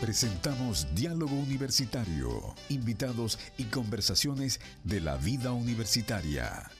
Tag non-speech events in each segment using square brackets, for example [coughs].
Presentamos Diálogo Universitario, invitados y conversaciones de la vida universitaria.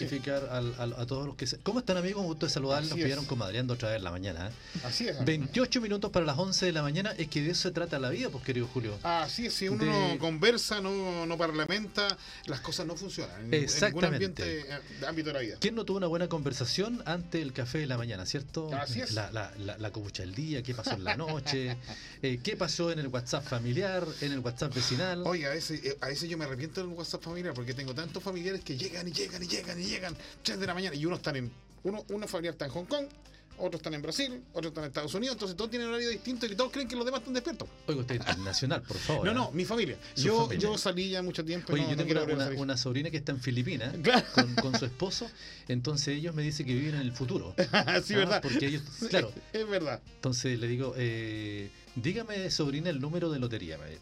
Identificar a todos los que... Se... ¿Cómo están amigos? Un gusto de saludarlos. Nos pillaron comadreando otra vez la mañana. ¿eh? Así es. 28 minutos para las 11 de la mañana. Es que de eso se trata la vida, pues querido Julio. Así es. Si uno no conversa, no, no parlamenta, las cosas no funcionan. Exactamente. En ningún ambiente, ámbito de la vida. ¿Quién no tuvo una buena conversación ante el café de la mañana, cierto? Así es. La, la, la, la copucha del día, qué pasó en la noche, [laughs] eh, qué pasó en el WhatsApp familiar, en el WhatsApp vecinal. Oiga, a veces, eh, a veces yo me arrepiento del WhatsApp familiar porque tengo tantos familiares que llegan y llegan y llegan y llegan la mañana y uno están en uno, uno familiar está en Hong Kong, otros están en Brasil, otros están en Estados Unidos, entonces todos tienen horario distinto y todos creen que los demás están despiertos. Oiga, usted es [laughs] internacional, por favor. No, no, ¿eh? mi familia. Yo, yo salí ya mucho tiempo. Oye, no, yo tengo una, una, sobrina que está en Filipinas [laughs] con, con, su esposo, entonces ellos me dicen que viven en el futuro. [laughs] sí, ¿verdad? Porque ellos, claro. es verdad. Entonces le digo, eh, dígame, sobrina, el número de lotería. ¿eh?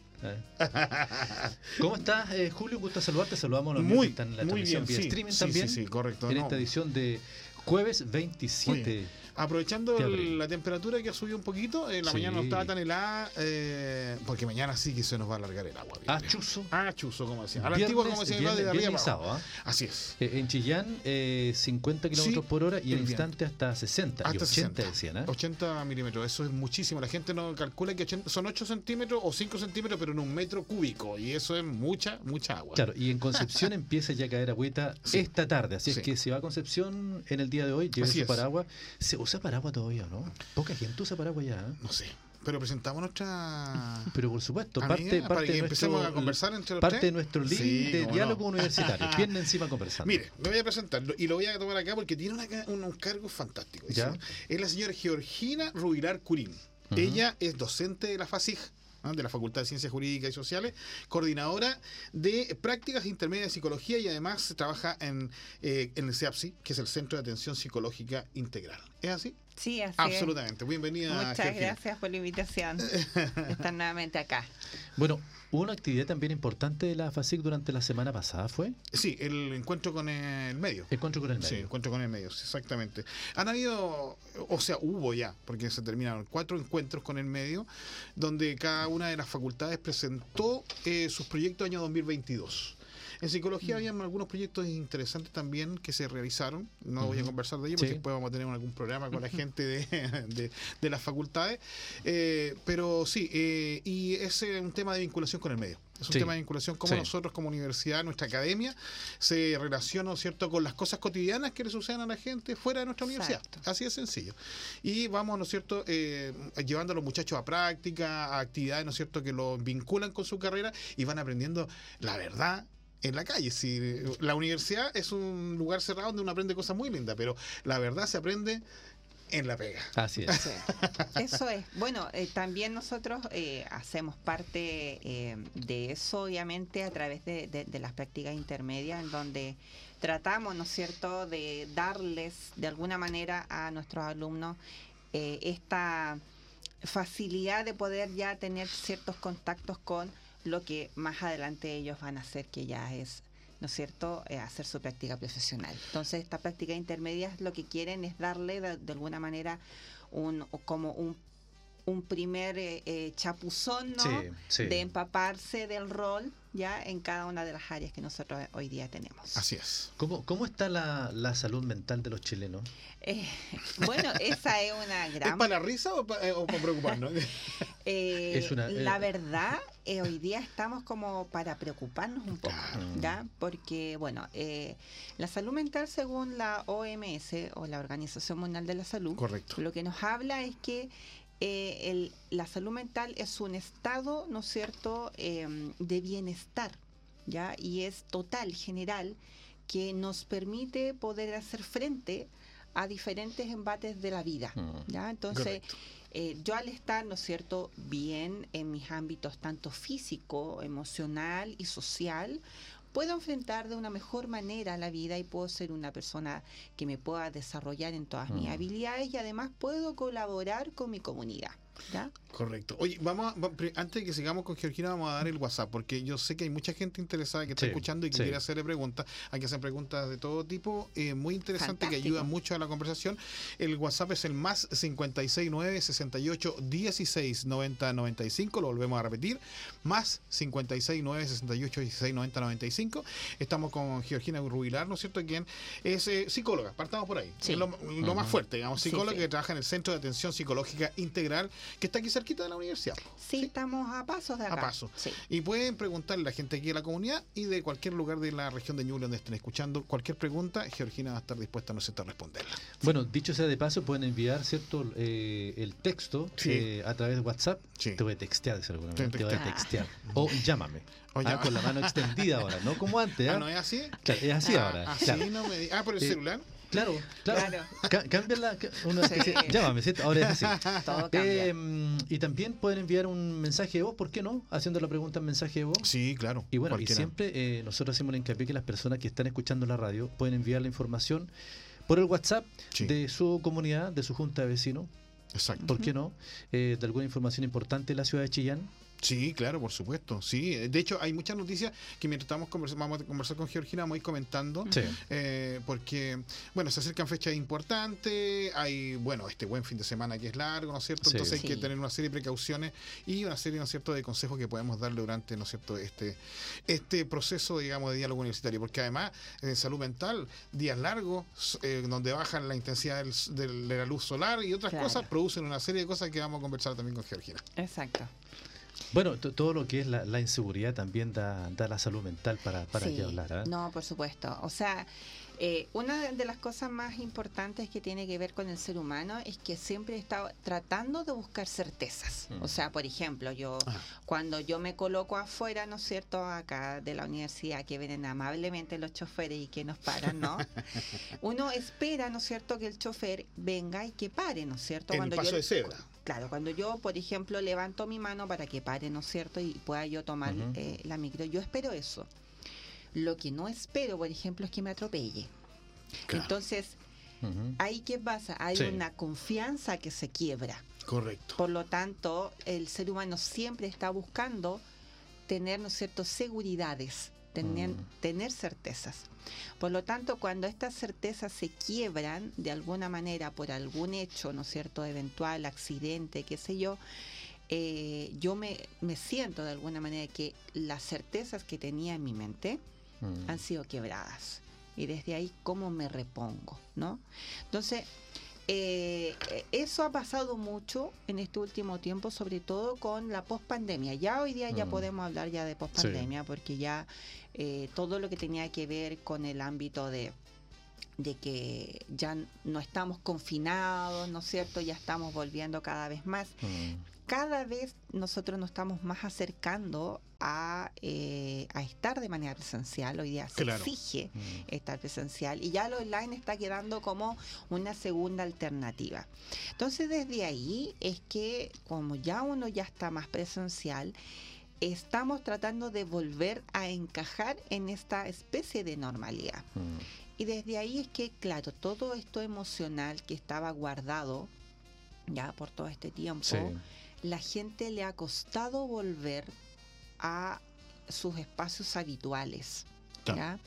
¿Cómo estás, eh, Julio? Gusto saludarte. Saludamos a los muy, que están en la transmisión bien, vía sí, streaming sí, también. Sí, sí, correcto. En no. esta edición de jueves 27. Aprovechando la temperatura que ha subido un poquito, en la Sí. mañana no estaba tan helada, eh, porque mañana sí que se nos va a alargar el agua. Ah, chuzo. Ah, chuzo, como decía. A la antigua, como decía, viernes- de arriba y ¿ah? Así es. Eh, En Chillán, eh, 50 kilómetros Sí, por hora y en el instante hasta 60 y Hasta 80 60. decían, ¿eh? 80 milímetros, eso es muchísimo. La gente no calcula que 80 son 8 centímetros o 5 centímetros, pero en un metro cúbico. Y eso es mucha, mucha agua. Claro, y en Concepción [laughs] empieza ya a caer agüita Sí. esta tarde, así Sí. es que si va a Concepción en el día de hoy, lleve su paraguas. ¿Se usa paraguas todavía no? Poca gente usa paraguas ya, ¿eh? No sé. Pero presentamos nuestra. [laughs] Pero por supuesto, Amiga, parte, para que empecemos nuestro, a conversar entre los parte tres. de nuestro link Sí, de diálogo no. universitario. [laughs] Pierna encima conversando. Mire, me voy a presentar y lo voy a tomar acá porque tiene una ca- unos cargos fantásticos. Ya. dice. Es la señora Georgina Rubilar Curín. Ella es docente de la FASIG. De la Facultad de Ciencias Jurídicas y Sociales, coordinadora de prácticas intermedias de psicología y además trabaja en, eh, en el CEAPSI, que es el Centro de Atención Psicológica Integral. ¿Es así? Sí, así Absolutamente. Bienvenida. es. Muchas Georgina. gracias por la invitación [laughs] estar nuevamente acá. Bueno, hubo una actividad también importante de la FASIC durante la semana pasada, ¿fue? Sí, el encuentro con el medio. Encuentro con el medio. Sí, encuentro con el medio, exactamente. Han habido, o sea, hubo ya, porque se terminaron cuatro encuentros con el medio, donde cada una de las facultades presentó eh, sus proyectos año 2022. En psicología había algunos proyectos interesantes también que se realizaron. No voy a conversar de ellos Sí. porque después vamos a tener algún programa con la gente de, de- de las facultades. Eh, pero sí, eh, y es un tema de vinculación con el medio. Es un Sí. tema de vinculación cómo Sí. nosotros como universidad, nuestra academia, se relaciona, ¿no es cierto?, con las cosas cotidianas que le suceden a la gente fuera de nuestra universidad. Exacto. Así de sencillo. Y vamos, ¿no es cierto?, eh, llevando a los muchachos a práctica, a actividades, ¿no es cierto?, que los vinculan con su carrera y van aprendiendo la verdad en la calle. Si la universidad es un lugar cerrado donde uno aprende cosas muy lindas, pero la verdad se aprende en la pega. Así es. Sí. Eso es. Bueno, eh, también nosotros eh, hacemos parte eh, de eso, obviamente, a través de, de- de las prácticas intermedias, en donde tratamos, ¿no es cierto?, de darles de alguna manera a nuestros alumnos eh, esta facilidad de poder ya tener ciertos contactos con lo que más adelante ellos van a hacer, que ya es, ¿no es cierto?, Eh, hacer su práctica profesional. Entonces, esta práctica intermedia lo que quieren es darle de, de alguna manera un como un, un primer eh, eh, chapuzón, ¿no? Sí, sí. De empaparse del rol ya en cada una de las áreas que nosotros hoy día tenemos. Así es. ¿Cómo, cómo está la, la salud mental de los chilenos? Eh, bueno, esa es una [laughs] ¿Es gran para la risa o para, preocuparnos? [laughs] Eh, Es una- eh, la verdad, eh, hoy día estamos como para preocuparnos un poco. ¿ya? Porque, bueno, eh, la salud mental, según la OMS o la Organización Mundial de la Salud, Correcto. lo que nos habla es que eh, el- la salud mental es un estado, ¿no es cierto?, eh, de bienestar, ¿ya? Y es total, general, que nos permite poder hacer frente a diferentes embates de la vida, Mm. ¿ya? Entonces, Correcto. Eh, yo al estar, ¿no es cierto?, bien en mis ámbitos tanto físico, emocional y social, puedo enfrentar de una mejor manera la vida y puedo ser una persona que me pueda desarrollar en todas mis Mm. habilidades y además puedo colaborar con mi comunidad. ¿Ya? Correcto. Oye, vamos a- antes de que sigamos con Georgina, vamos a dar el WhatsApp, porque yo sé que hay mucha gente interesada que está Sí, escuchando y que sí. quiere hacerle preguntas. Hay que hacer preguntas de todo tipo, eh, muy interesante, que ayudan mucho a la conversación. El WhatsApp es el más 569 68 16 90 95, lo volvemos a repetir, más 569 68 16 90 95. Estamos con Georgina Rubilar, ¿no es cierto? Quien es eh, psicóloga, partamos por ahí. Sí. Es lo, lo más fuerte, digamos, psicóloga sí. que trabaja en el Centro de Atención Psicológica Integral, que está aquí cerquita de la universidad. Sí, estamos a pasos de A acá. paso. Sí. Y pueden preguntarle a la gente aquí de la comunidad y de cualquier lugar de la región de Ñuble donde estén escuchando cualquier pregunta, Georgina va a estar dispuesta ¿no cierto? a responderla. Bueno, dicho sea de paso, pueden enviar, ¿cierto? Eh, el texto Sí. eh, a través de WhatsApp. Sí. Te voy a textear, de alguna Te manera. Te voy a textear. O llámame. O Ah, con la mano extendida ahora, no como antes. ¿ah? ¿no es así? Claro, es así Ah, ahora. así claro. no me di- Ah, por el Eh, celular. Claro, claro. Claro. Ca- Cámbiala. ca- una Sí. Llámame, ¿cierto? Ahora es así. [laughs] Todo cambia. Eh, y también pueden enviar un mensaje de voz, ¿por qué no? Haciendo la pregunta en mensaje de voz. Sí, claro. Y bueno, y siempre eh, nosotros hacemos el hincapié que las personas que están escuchando la radio pueden enviar la información por el WhatsApp Sí. de su comunidad, de su junta de vecinos, Exacto. ¿por qué no? Eh, de alguna información importante de la ciudad de Chillán. Sí, claro, por supuesto. Sí, de hecho hay muchas noticias que mientras estamos convers- vamos a conversar con Georgina vamos a ir comentando. Sí. Eh, porque, bueno, se acercan fechas importantes, hay, bueno, este buen fin de semana que es largo, ¿no es cierto? Sí. Entonces hay que tener una serie de precauciones y una serie, ¿no es cierto?, de consejos que podemos darle durante, ¿no es cierto?, este, este proceso, digamos, de diálogo universitario. Porque además, en salud mental, días largos, eh, donde bajan la intensidad del- del- de la luz solar y otras Claro. cosas, producen una serie de cosas que vamos a conversar también con Georgina. Exacto. Bueno, to- todo lo que es la, la inseguridad también da, da la salud mental para, para Sí, que hablar. ¿ah? No, por supuesto. O sea, eh, una de- las cosas más importantes que tiene que ver con el ser humano es que siempre está tratando de buscar certezas. Mm. O sea, por ejemplo, yo Ajá. cuando yo me coloco afuera, ¿no es cierto?, acá de la universidad, que vienen amablemente los choferes y que nos paran, ¿no? [laughs] Uno espera, ¿no es cierto?, que el chofer venga y que pare, ¿no es cierto? En el paso de cebra. Claro, cuando yo, por ejemplo, levanto mi mano para que pare, ¿no es cierto? Y pueda yo tomar eh, la micro, yo espero eso. Lo que no espero, por ejemplo, es que me atropelle. Claro. Entonces. ¿ahí qué pasa? Hay Sí. una confianza que se quiebra. Correcto. Por lo tanto, el ser humano siempre está buscando tener, ¿no es cierto?, seguridades, tener, Mm. tener certezas. Por lo tanto, cuando estas certezas se quiebran de alguna manera por algún hecho, ¿no es cierto?, eventual, accidente, qué sé yo, eh, yo me, me siento de alguna manera que las certezas que tenía en mi mente Mm. han sido quebradas. Y desde ahí, ¿cómo me repongo? ¿no? Entonces, eh, eh, eso ha pasado mucho en este último tiempo, sobre todo con la pospandemia. Ya hoy día ya Mm. podemos hablar ya de pospandemia, porque ya eh, todo lo que tenía que ver con el ámbito de de que ya no estamos confinados, ¿no es cierto? Ya estamos volviendo cada vez más Mm. Cada vez nosotros nos estamos más acercando a, eh, a estar de manera presencial. Hoy día se Claro. exige Mm. estar presencial y ya lo online está quedando como una segunda alternativa. Entonces desde ahí es que como ya uno ya está más presencial, estamos tratando de volver a encajar en esta especie de normalidad. Mm. Y desde ahí es que, claro, todo esto emocional que estaba guardado ya por todo este tiempo, Sí. La gente le ha costado volver a sus espacios habituales. ¿ya?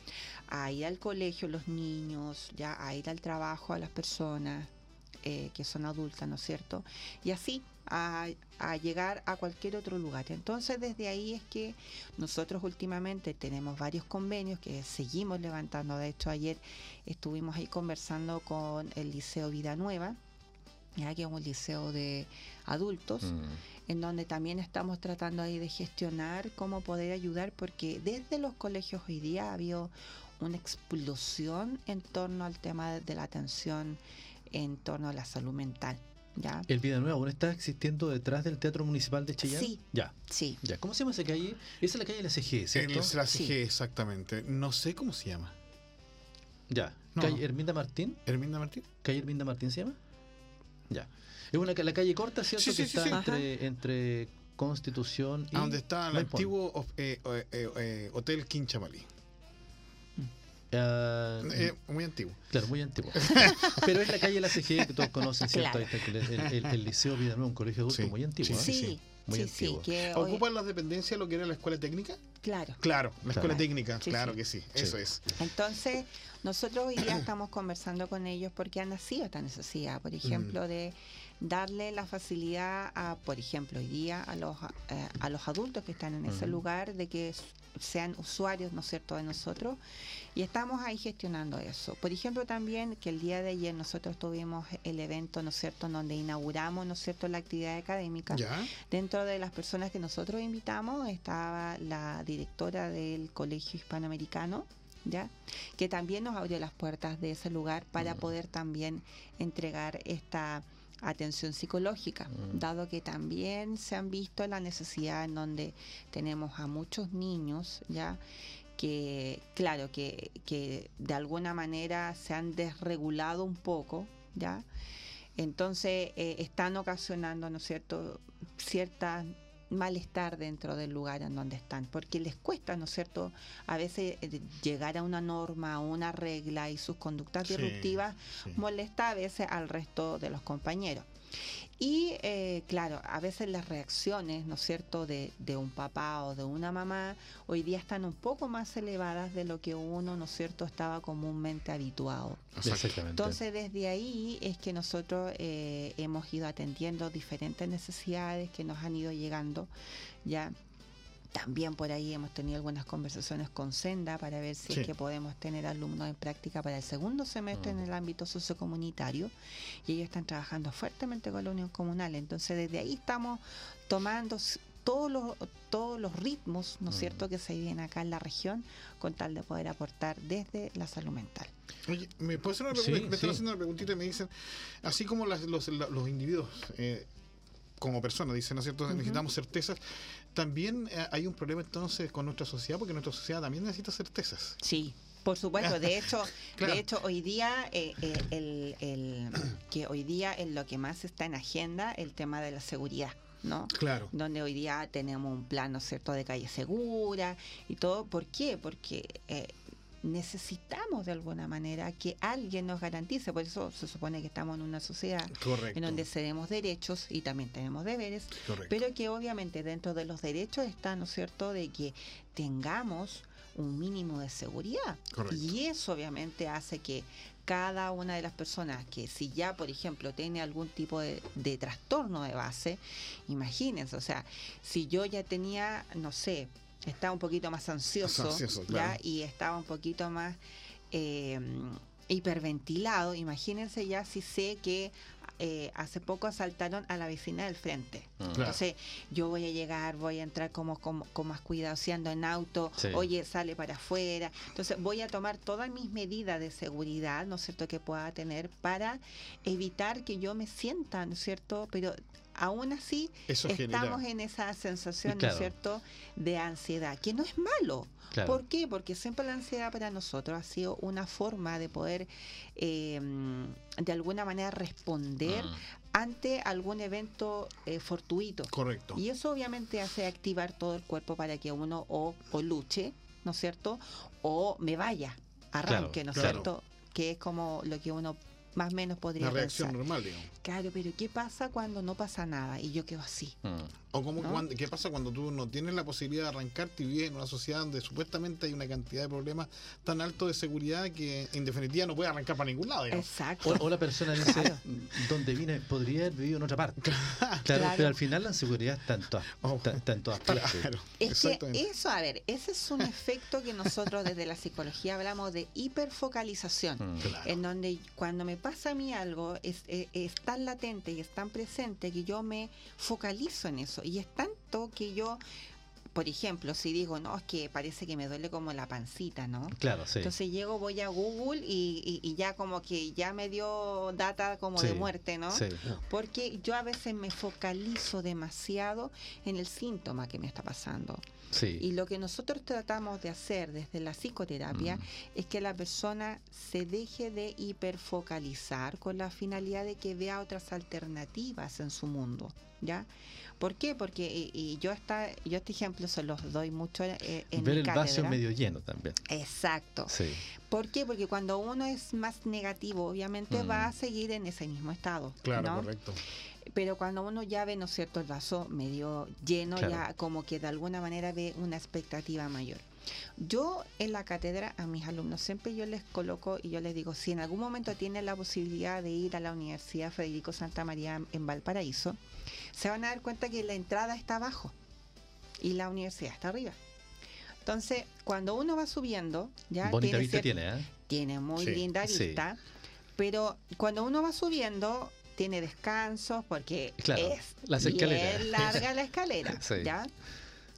A ir al colegio los niños, ya a ir al trabajo a las personas eh, que son adultas, ¿no es cierto? Y así a, a llegar a cualquier otro lugar. Entonces desde ahí es que nosotros últimamente tenemos varios convenios que seguimos levantando. De hecho ayer estuvimos ahí conversando con el Liceo Vida Nueva, ya que es un liceo de adultos Mm. en donde también estamos tratando ahí de gestionar cómo poder ayudar, porque desde los colegios hoy día ha habido una explosión en torno al tema de, la atención en torno a la salud mental. ¿Ya? ¿El Vida Nueva aún está existiendo detrás del Teatro Municipal de Chillán? Sí. Ya, Sí. ya. ¿Cómo se llama esa calle? Esa es la calle de la CG, En ¿cierto? la CG, Sí. exactamente. No sé cómo se llama. Ya. No, ¿Calle no. Herminda Martín? ¿Herminda Martín? ¿Calle Herminda Martín se llama? Ya. Es una la calle corta, ¿cierto? Sí, sí, que sí, está sí. entre, entre Constitución y. A donde está el Maipón. antiguo of- eh, eh, eh, eh, Hotel Quinchamalí. Ah, Eh, muy antiguo. Claro, muy antiguo. [laughs] Pero es la calle La CG que todos conocen, ¿cierto? Claro. Ahí está el, el- el- el Liceo Vida Nueva, un colegio adulto Sí, muy antiguo. sí, Sí, sí, muy sí, sí, antiguo. que hoy- ¿Ocupan las dependencias lo que era la escuela técnica? claro. Claro, la escuela Claro. técnica, Sí, claro sí. que sí, Sí. eso es. Entonces, nosotros hoy día [coughs] estamos conversando con ellos porque han nacido esta necesidad, por ejemplo, de darle la facilidad a, por ejemplo, hoy día a los, eh, a los adultos que están en ese Ujú. lugar de que sean usuarios, ¿no es cierto?, de nosotros y estamos ahí gestionando eso. Por ejemplo, también que el día de ayer nosotros tuvimos el evento, ¿no es cierto?, donde inauguramos, ¿no es cierto?, la actividad académica. ¿Ya? Dentro de las personas que nosotros invitamos estaba la directora del Colegio Hispanoamericano, ¿ya? que también nos abrió las puertas de ese lugar para Mm. poder también entregar esta atención psicológica, Mm. dado que también se han visto la necesidad en donde tenemos a muchos niños, ¿ya? Que claro que, que de alguna manera se han desregulado un poco, ¿ya? Entonces eh, están ocasionando, ¿no es cierto?, cierta malestar dentro del lugar en donde están, porque les cuesta, ¿no es cierto?, a veces eh, llegar a una norma, a una regla y sus conductas Sí, disruptivas sí. molesta a veces al resto de los compañeros. Y eh, claro, a veces las reacciones, ¿no es cierto?, de, de un papá o de una mamá hoy día están un poco más elevadas de lo que uno, ¿no es cierto?, estaba comúnmente habituado. Exactamente. Entonces, desde ahí es que nosotros eh, hemos ido atendiendo diferentes necesidades que nos han ido llegando. Ya también por ahí hemos tenido algunas conversaciones con Senda para ver si Sí. es que podemos tener alumnos en práctica para el segundo semestre en Mm. el ámbito sociocomunitario y ellos están trabajando fuertemente con la Unión Comunal. Entonces, desde ahí estamos tomando todos los, todos los ritmos, ¿no es Mm. cierto?, que se viven acá en la región con tal de poder aportar desde la salud mental. Oye, ¿me puedo hacer una Sí, pregunta? me están haciendo una preguntita y me dicen, así como las- los, los individuos eh, como personas, dicen, ¿no es cierto? Necesitamos certezas. También eh, hay un problema entonces con nuestra sociedad, porque nuestra sociedad también necesita certezas. Sí, por supuesto. De [laughs] hecho, Claro. de hecho hoy día eh, eh, el, el- [clears throat] que hoy día es lo que más está en agenda el tema de la seguridad, ¿no? Claro. Donde hoy día tenemos un plan, ¿no es cierto?, de calle segura y todo. ¿Por qué? Porque eh, necesitamos de alguna manera que alguien nos garantice. Por eso se supone que estamos en una sociedad Correcto. en donde cedemos derechos y también tenemos deberes. Correcto. Pero que obviamente dentro de los derechos está, ¿no es cierto?, de que tengamos un mínimo de seguridad. Correcto. Y eso obviamente hace que cada una de las personas que si ya, por ejemplo, tiene algún tipo de, de trastorno de base, imagínense, o sea, si yo ya tenía, no sé, estaba un poquito más ansioso, Más ansioso, ¿ya? claro. y estaba un poquito más eh, hiperventilado, imagínense ya si sé que eh, hace poco asaltaron a la vecina del frente. Claro. Entonces, yo voy a llegar, voy a entrar como, como- con más cuidado, si ando en auto, Sí. oye, sale para afuera. Entonces, voy a tomar todas mis medidas de seguridad, ¿no es cierto?, que pueda tener para evitar que yo me sienta, ¿no es cierto?, pero aún así Eso genera. estamos en esa sensación, ¿no es cierto?, de ansiedad, que no es malo. Claro. ¿Por qué? Porque siempre la ansiedad para nosotros ha sido una forma de poder, eh, de alguna manera, responder Mm. ante algún evento eh, fortuito. Correcto. Y eso obviamente hace activar todo el cuerpo para que uno o, o luche, ¿no es cierto? O me vaya, arranque, Claro, ¿no es cierto? Que es como lo que uno más o menos podría Una reacción pensar. normal, digamos. Claro, pero ¿qué pasa cuando no pasa nada y yo quedo así? Mm. O como ¿No? cuando- ¿qué pasa cuando tú no tienes la posibilidad de arrancarte y vives en una sociedad donde supuestamente hay una cantidad de problemas tan altos de seguridad que en definitiva no puedes arrancar para ningún lado, digamos. Exacto. O, o la persona dice, Claro. donde vine podría haber vivido en otra parte. Claro, Claro. pero al final la seguridad está en todas, Oh. está, está en todas partes. Claro, Es que exactamente. eso, a ver, ese es un efecto que nosotros desde la psicología hablamos de hiperfocalización. Mm. Claro. en donde cuando me pasa a mí algo es, es- es tan latente y es tan presente que yo me focalizo en eso y es tanto que yo por ejemplo si digo no es que parece que me duele como la pancita no Claro, sí. entonces llego voy a Google y, y- y ya como que ya me dio data como Sí, de muerte no Sí. porque yo a veces me focalizo demasiado en el síntoma que me está pasando. Sí. Y lo que nosotros tratamos de hacer desde la psicoterapia Mm. es que la persona se deje de hiperfocalizar con la finalidad de que vea otras alternativas en su mundo, ¿ya? ¿Por qué? Porque y, y yo esta, yo este ejemplo se los doy mucho eh, en Ver mi el vaso cátedra. medio lleno también. Exacto. Sí. ¿Por qué? Porque cuando uno es más negativo, obviamente Mm. va a seguir en ese mismo estado. Claro, ¿no? correcto. Pero cuando uno ya ve, ¿no es cierto?, el vaso medio lleno, Claro. ya como que de alguna manera ve una expectativa mayor. Yo en la cátedra a mis alumnos siempre yo les coloco y yo les digo, si en algún momento tienen la posibilidad de ir a la Universidad Federico Santa María en Valparaíso, se van a dar cuenta que la entrada está abajo y la universidad está arriba. Entonces, cuando uno va subiendo, ya Bonita tiene vista tiene, ¿eh? tiene muy Sí, linda sí. vista, pero cuando uno va subiendo tiene descansos porque Claro, es las bien escaleras. larga la escalera, [laughs] Sí. ¿ya?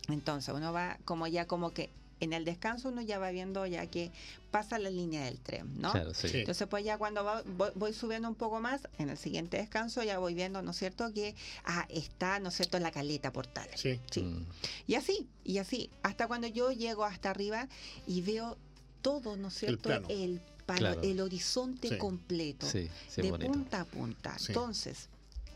Entonces uno va como ya como que en el descanso uno ya va viendo ya que pasa la línea del tren, ¿no? Claro, sí. Sí. Entonces, pues ya cuando va- voy, voy subiendo un poco más, en el siguiente descanso ya voy viendo, ¿no es cierto?, que ah, está, ¿no es cierto?, la caleta portal. Sí. Sí. Mm. Y así, y así, hasta cuando yo llego hasta arriba y veo todo, ¿no es cierto?, plano. el, Claro. el horizonte Sí. completo, Sí, sí, de bonito. punta a punta. Sí. Entonces,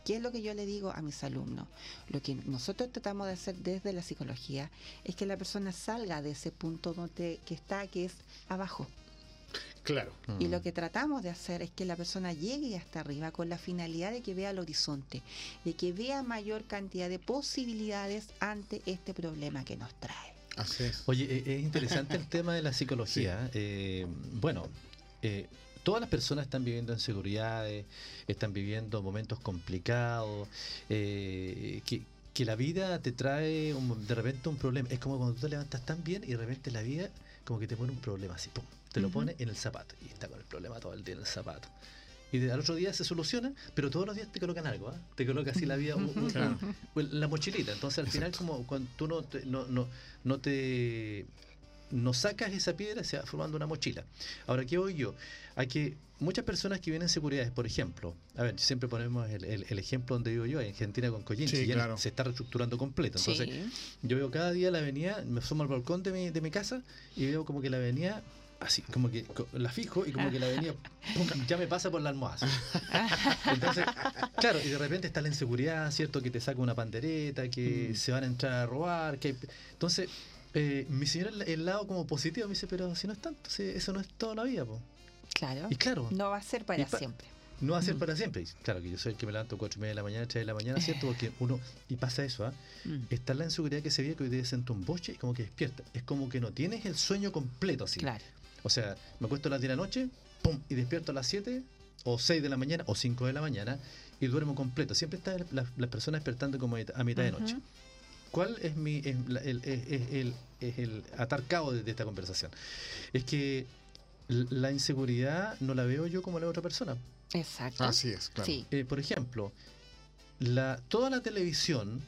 ¿qué es lo que yo le digo a mis alumnos? Lo que nosotros tratamos de hacer desde la psicología es que la persona salga de ese punto donde que está, que es abajo. Claro. Y Mm. lo que tratamos de hacer es que la persona llegue hasta arriba con la finalidad de que vea el horizonte, de que vea mayor cantidad de posibilidades ante este problema que nos trae. Así es. Oye, eh, es interesante el [laughs] tema de la psicología. Eh, bueno, eh, todas las personas están viviendo inseguridades, están viviendo momentos complicados, eh, que, que la vida te trae un- de repente un problema. Es como cuando tú te levantas tan bien y de repente la vida como que te pone un problema así, pum, te lo Ujú. pone en el zapato y está con el problema todo el día en el zapato. Y de- al otro día se soluciona, pero todos los días te colocan algo, ¿ah? te coloca así la vida, un- un- Claro. la mochilita. Entonces al final Exacto. como cuando tú no te, no, no, no te no sacas esa piedra, se va formando una mochila. Ahora, ¿qué voy yo? A que muchas personas que vienen seguridades, por ejemplo, a ver, siempre ponemos el, el- el ejemplo donde vivo yo, en Argentina con Coyinchi, Sí, ya claro. se está reestructurando completo. Entonces, Sí. yo veo cada día la avenida, me asomo al balcón de mi, de mi casa y veo como que la avenida, así, como que la fijo y como que la avenida [laughs] pum, ya me pasa por la almohada. [laughs] Entonces, claro, y de repente está la inseguridad, ¿cierto? Que te saca una pandereta, que Mm. se van a entrar a robar. que hay- Entonces, eh, mi señora, el, el lado como positivo, me dice, pero si no es tanto, si eso no es toda la vida. po". Claro. Y claro, No va a ser para pa- siempre. no va a ser Mm. para siempre. Y claro que yo soy el que me levanto cuatro y media de la mañana, 3 de la mañana, [laughs] ¿cierto? Porque uno, y pasa eso, ¿ah? Mm. Está la inseguridad que se ve que hoy día siento un boche y como que despierta. Es como que no tienes el sueño completo así. Claro. O sea, me acuesto a las 10 de la noche, pum, y despierto a las 7 o 6 de la mañana o 5 de la mañana y duermo completo. Siempre está las las personas despertando como a mitad de noche. ¿Cuál es mi es la- el, es- es el, es el atar cabo de, de esta conversación? Es que la inseguridad no la veo yo como la otra persona. Exacto. Así es, claro. Sí. Eh, por ejemplo, la, toda la televisión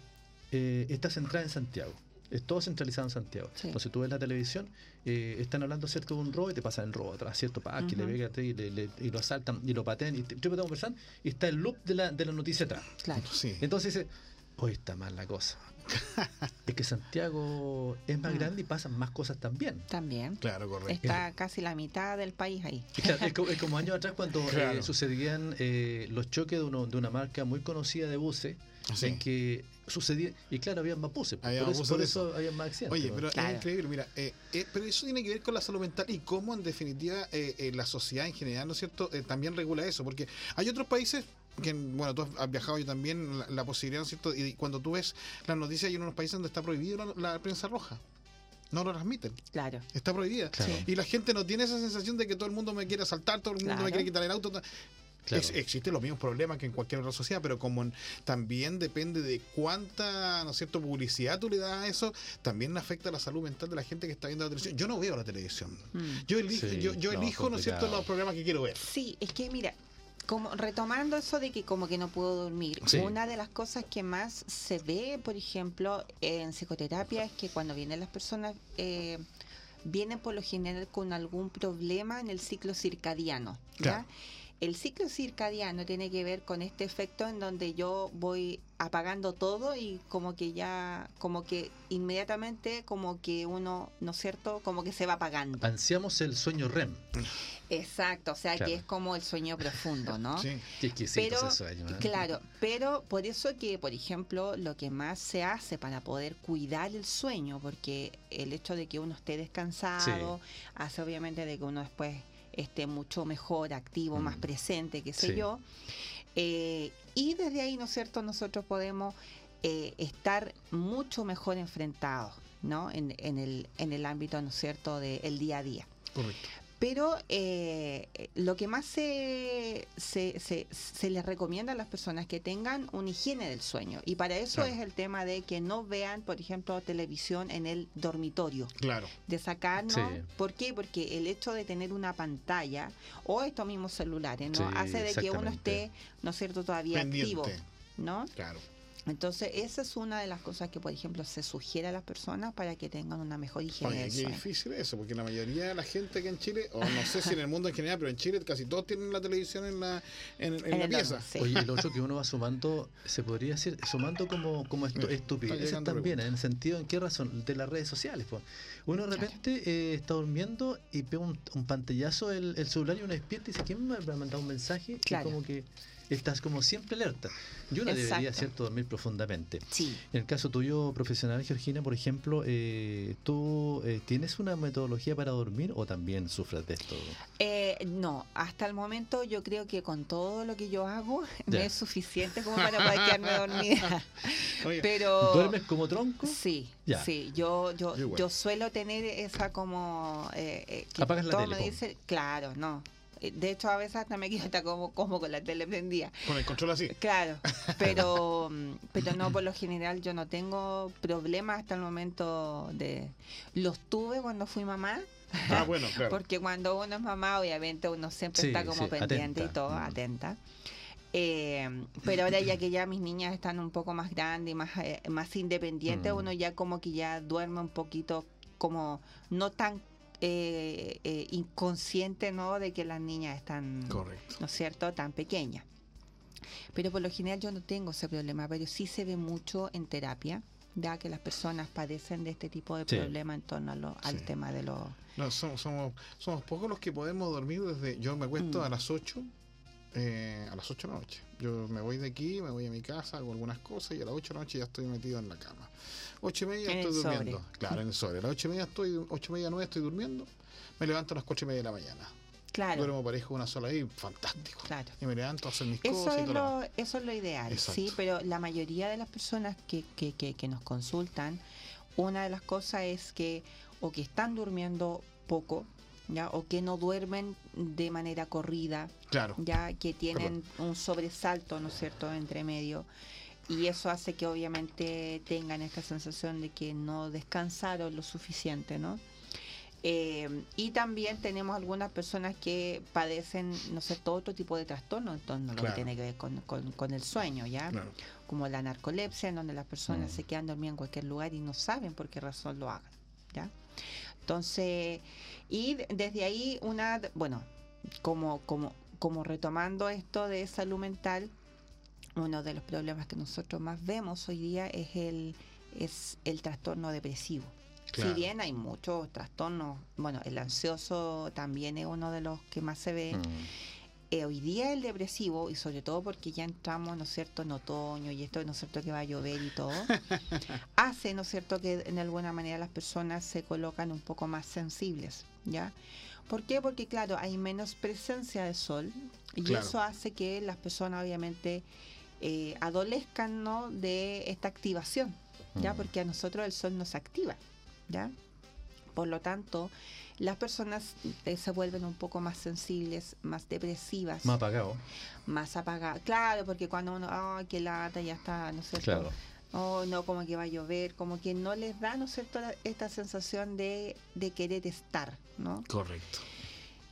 eh, está centrada en Santiago. Es todo centralizado en Santiago. Sí. Entonces tú ves la televisión, eh, están hablando cierto de un robo y te pasan el robo atrás, ¿cierto? Pa, que le Ujú. pega y, le- le- y lo asaltan y lo patean y te, te conversando y está el loop de la, de la noticia atrás. Claro. Sí. Entonces dice, hoy está mal la cosa. Es que Santiago es más Mm. grande y pasan más cosas también. También. Claro, correcto. Está casi la mitad del país ahí. Claro, es, como, es como años atrás cuando eh, sucedían eh, los choques de, uno, de una marca muy conocida de buses Sí. en que sucedía y claro había más buses Había por, más eso, buses por de eso había más accidentes Oye, pero Claro. es increíble, mira, eh, eh, pero eso tiene que ver con la salud mental y cómo en definitiva eh, eh, la sociedad en general, ¿no es cierto?, Eh, también regula eso, porque hay otros países que, bueno, tú has viajado yo también, la, la posibilidad, ¿no es cierto?, y cuando tú ves las noticias hay unos países donde está prohibido la, la prensa roja, no lo transmiten, Claro. está prohibida. Claro. Y la gente no tiene esa sensación de que todo el mundo me quiere asaltar, todo el mundo me quiere quitar el auto. Claro. Ex- existen los mismos problemas que en cualquier otra sociedad, pero como en- también depende de cuánta, ¿no es cierto?, publicidad tú le das a eso, también afecta la salud mental de la gente que está viendo la televisión. Yo no veo la televisión. Mm. Yo elijo, Sí, yo, yo no, elijo, ¿no es cierto?, los programas que quiero ver. Sí, es que mira, como retomando eso de que como que no puedo dormir, Sí. una de las cosas que más se ve, por ejemplo, en psicoterapia es que cuando vienen las personas eh, vienen por lo general con algún problema en el ciclo circadiano, ¿ya? Claro. El ciclo circadiano tiene que ver con este efecto en donde yo voy apagando todo y como que ya, como que inmediatamente, como que uno, ¿no es cierto? Como que se va apagando. Ansiamos el sueño REM. Exacto, o sea Claro. que es como el sueño profundo, ¿no? [laughs] Sí. Qué exquisito Pero, ese sueño. ¿eh? claro, pero por eso que, por ejemplo, lo que más se hace para poder cuidar el sueño, porque el hecho de que uno esté descansado hace obviamente de que uno después esté mucho mejor, activo, más Mm. presente, qué sé Sí. yo. Eh, y desde ahí, ¿no es cierto?, nosotros podemos eh, estar mucho mejor enfrentados, ¿no? En, en el, en el ámbito, ¿no es cierto?, del día a día. Correcto. Pero eh, lo que más se, se, se, se les recomienda a las personas que tengan una higiene del sueño. Y para eso Claro. es el tema de que no vean, por ejemplo, televisión en el dormitorio. Claro. De sacarnos. Sí. ¿Por qué? Porque el hecho de tener una pantalla o estos mismos celulares, ¿no? Sí, Hace de que uno esté, ¿no es cierto?, todavía activo. ¿No? Claro. Entonces, esa es una de las cosas que, por ejemplo, se sugiere a las personas para que tengan una mejor higiene Oye, del qué difícil eso, porque la mayoría de la gente que en Chile, o no sé si en el mundo en general, pero en Chile casi todos tienen la televisión en la, en, en En la el pieza. sí. Oye, y lo otro que uno va sumando, se podría decir, sumando como, como estupideces también, en el sentido, ¿en qué razón? De las redes sociales. pues. Uno de Claro. repente eh, está durmiendo y pega un, un pantallazo el, el celular y uno despierta y dice, ¿quién me habrá mandado un mensaje? Claro. Y como que estás como siempre alerta. Y uno debería. ¿cierto?, dormir profundamente. Sí. En el caso tuyo profesional, Georgina, por ejemplo, eh, ¿tú eh, tienes una metodología para dormir o también sufres de esto? Eh, no, hasta el momento yo creo que con todo lo que yo hago [laughs] Ya. me es suficiente como para poder quedarme dormida. [laughs] Oye, [laughs] Pero ¿Duermes como tronco? sí, Ya. sí, yo yo, Yo suelo tener esa como eh, eh, que Apagas la tele, me pum. dice, claro, no. De hecho, a veces hasta me quedo hasta como, como con la tele prendida. con el control así. Claro, [laughs] pero, pero no, por lo general yo no tengo problemas hasta el momento de... Los tuve cuando fui mamá, Ah, bueno, claro. [laughs] porque cuando uno es mamá, obviamente uno siempre Sí, está como sí, pendiente y todo, Mm. atenta. Eh, pero ahora ya que ya mis niñas están un poco más grandes y más, eh, más independientes, Mm. uno ya como que ya duerme un poquito como no tan eh, eh, inconsciente, ¿no? De que las niñas están, Correcto. ¿no es cierto?, tan pequeñas. Pero por lo general yo no tengo ese problema, pero sí se ve mucho en terapia, ya que las personas padecen de este tipo de Sí. problema en torno a lo- al tema de los... No, somos, somos, somos pocos los que podemos dormir desde. Yo me acuesto Mm. a las 8, eh, a las 8 de la noche. Yo me voy de aquí, me voy a mi casa, hago algunas cosas y a las 8 de la noche ya estoy metido en la cama. 8 y media En estoy durmiendo. Claro, en el sobre. A las 8 y media estoy, 8 y media, 9 estoy durmiendo. Me levanto a las 4 y media de la mañana. Claro, Duermo parejo una sola ahí, fantástico. claro. Y me levanto a hacer mis Eso cosas y todo lo lo, eso es lo ideal, Exacto. sí, pero la mayoría de las personas que, que, que, que nos consultan, una de las cosas es que o que están durmiendo poco, ya o que no duermen de manera corrida, Claro. ya que tienen un sobresalto, ¿no es cierto?, entre medio. Y eso hace que obviamente tengan esta sensación de que no descansaron lo suficiente, ¿no? Eh, y también tenemos algunas personas que padecen, no sé, todo otro tipo de trastornos en torno a lo que tiene que ver con, con- con el sueño, ¿ya? Claro. Como la narcolepsia, en donde las personas Mm. se quedan dormidas en cualquier lugar y no saben por qué razón lo hagan, ¿ya? Entonces, y de- desde ahí una, bueno, como, como, como retomando esto de salud mental, uno de los problemas que nosotros más vemos hoy día es el, es el trastorno depresivo. Claro. Si bien hay muchos trastornos, bueno, el ansioso también es uno de los que más se ve. Mm. Eh, hoy día el depresivo, y sobre todo porque ya entramos, ¿no es cierto?, en otoño y esto, ¿no es cierto?, que va a llover y todo, [laughs] hace, ¿no es cierto?, que en alguna manera las personas se colocan un poco más sensibles, ¿ya? ¿Por qué? Porque, claro, hay menos presencia de sol y Claro. eso hace que las personas, obviamente, eh, adolezcan, ¿no?, de esta activación, ¿ya? Mm. Porque a nosotros el sol nos activa, ¿ya? Por lo tanto, las personas eh, se vuelven un poco más sensibles, más depresivas, Más apagado. más apagadas. Claro, porque cuando uno, ay, qué lata, ya está, ¿no cierto? Claro. Oh, no, como que va a llover, como que no les da, ¿no es cierto?, esta sensación de, de querer estar, ¿no? Correcto.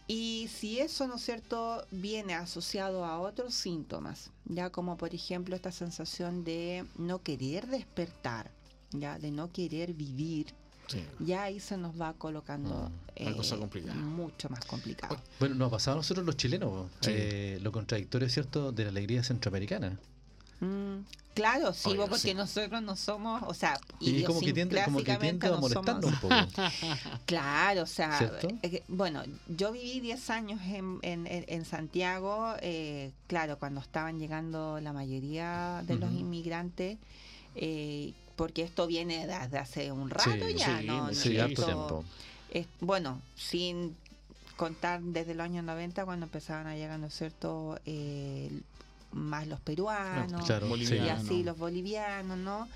Y si eso, ¿no es cierto?, viene asociado a otros síntomas, ya como por ejemplo esta sensación de no querer despertar, ya de no querer vivir, Sí. ya ahí se nos va colocando Mm, una cosa eh, complicada. mucho más complicado. Bueno, nos ha pasado a nosotros los chilenos, Sí. eh, lo contradictorio, ¿cierto?, de la alegría centroamericana. Mm, claro, sí, Oye, porque sí. nosotros no somos, o sea, Y como que tiende, como que tiende a no molestarnos un poco. [laughs] Claro, o sea, eh, bueno, yo viví 10 años en, en, en- Santiago, eh, claro, cuando estaban llegando la mayoría de los inmigrantes, eh, porque esto viene desde hace un rato Sí, ya, sí, ¿no? Sí, Esto- tiempo. es- bueno, sin contar desde los años 90 cuando empezaban a llegar, ¿no es cierto?, eh, más los peruanos, Claro, y Boliviano. así los bolivianos, ¿no?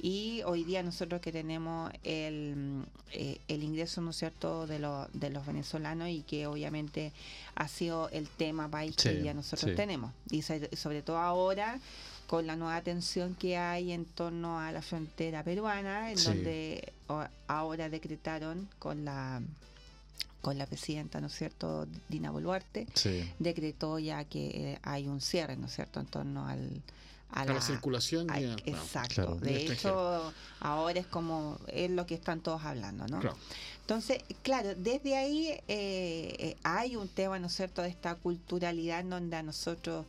Y hoy día nosotros que tenemos el, eh, el ingreso, ¿no es cierto?, de, los de los venezolanos y que obviamente ha sido el tema país que Sí, hoy día nosotros sí. tenemos. Y so- sobre todo ahora con la nueva tensión que hay en torno a la frontera peruana, en Sí. donde ahora decretaron con la con la presidenta, ¿no es cierto?, Dina Boluarte, Sí. decretó ya que eh, hay un cierre, ¿no es cierto?, en torno al, a A la circulación a- claro. exacto. Claro. De hecho, ahora es como es lo que están todos hablando, ¿no? Claro. Entonces, claro, desde ahí eh, eh, hay un tema, ¿no es cierto?, de esta culturalidad en donde a nosotros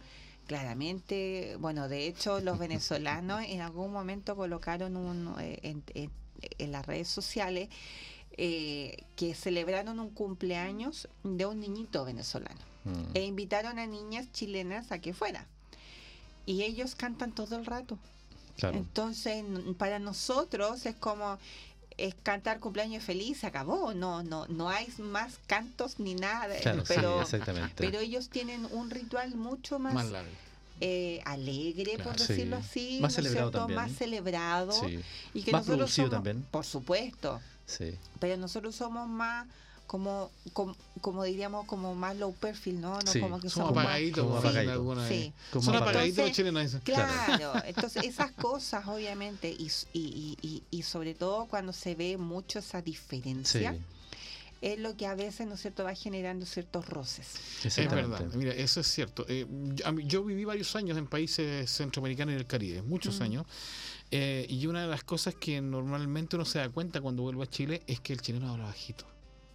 claramente, bueno, de hecho los [laughs] venezolanos en algún momento colocaron un, eh, en, en- en las redes sociales eh, que celebraron un cumpleaños de un niñito venezolano Mm. e invitaron a niñas chilenas a que fuera. Y ellos cantan todo el rato. Claro. Entonces, para nosotros es como es cantar cumpleaños feliz, se acabó, no no no hay más cantos ni nada, Claro, pero sí, exactamente. pero ellos tienen un ritual mucho más, Más largo. eh, alegre, por decirlo Sí. así, Más ¿no es celebrado cierto? también. más celebrado Sí, y que Más nosotros producido somos- también. por supuesto, sí. pero nosotros somos más como como, como diríamos como más low perfil, ¿no? no Sí, como que más- apagaditos, como apagaditos. alguna Sí. Son apagaditos. chilenos. Claro, entonces esas cosas obviamente y, y, y, y sobre todo cuando se ve mucho esa Sí, diferencia es lo que a veces, ¿no es cierto?, va generando ciertos roces. Es verdad, mira, eso es cierto. Eh, yo, a mí- yo viví varios años en países centroamericanos y del Caribe, muchos Mm. años, eh, y una de las cosas que normalmente uno se da cuenta cuando vuelve a Chile es que el chileno habla bajito,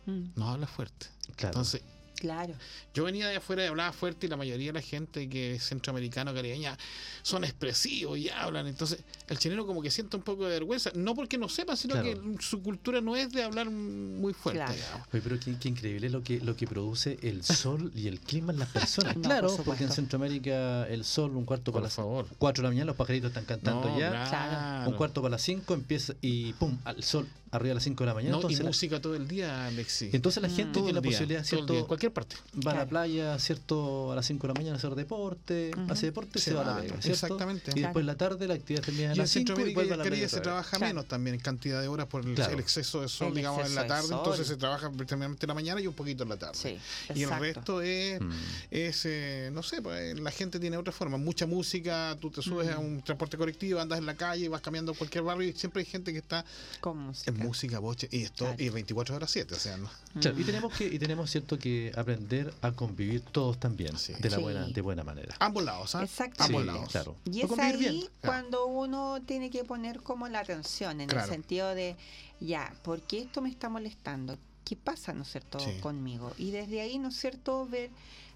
Mm, no habla fuerte. Claro. Entonces, claro, yo venía de afuera y hablaba fuerte y la mayoría de la gente que es centroamericano, caribeña, son expresivos y hablan. Entonces, el chileno como que siente un poco de vergüenza, no porque no sepa, sino Claro. que su cultura no es de hablar muy fuerte. Claro. Oye, pero qué, qué increíble lo que lo que produce el [laughs] sol y el clima en las personas. No, claro, por porque en. Centroamérica el sol un cuarto Por para las favor. 4 de la mañana los pajaritos están cantando No, ya. claro. Un cuarto para las 5 empieza y pum, al sol arriba a las 5 de la mañana. No, y entonces, la, música todo el día, Alexi. entonces la Mm. gente tiene la día, posibilidad, ¿cierto? en cualquier parte. Va a la playa, ¿cierto? A las 5 de la mañana a hacer deporte, hace deporte y se, Se va a la ¿cierto? exactamente. Y después en la tarde la actividad termina a Y en las 5 y y vuelve a la playa se trabaja Claro. menos también en cantidad de horas por el, Claro. el exceso de sol, El digamos, en la tarde. Entonces se trabaja prácticamente en la mañana y un poquito en la tarde. sí, Y el resto es, Mm. es eh, no sé, pues, la gente tiene otra forma. Mucha música, tú te subes a un transporte colectivo, andas en la calle, vas caminando a cualquier barrio y siempre hay gente que está Con música. Música, boche, y esto Claro. y 24 horas 7. O sea, ¿no? Claro, y Mm. tenemos que y tenemos cierto que aprender a convivir todos también Sí. de la Sí. buena de buena manera. ambos lados, ¿ah? Exactamente. Ambos lados. claro. Y es ahí bien. Cuando uno tiene que poner como la atención, en Claro. el sentido de, ya, ¿por qué esto me está molestando? ¿Qué pasa, no es cierto, Sí. conmigo? Y desde ahí, ¿no es cierto?, ver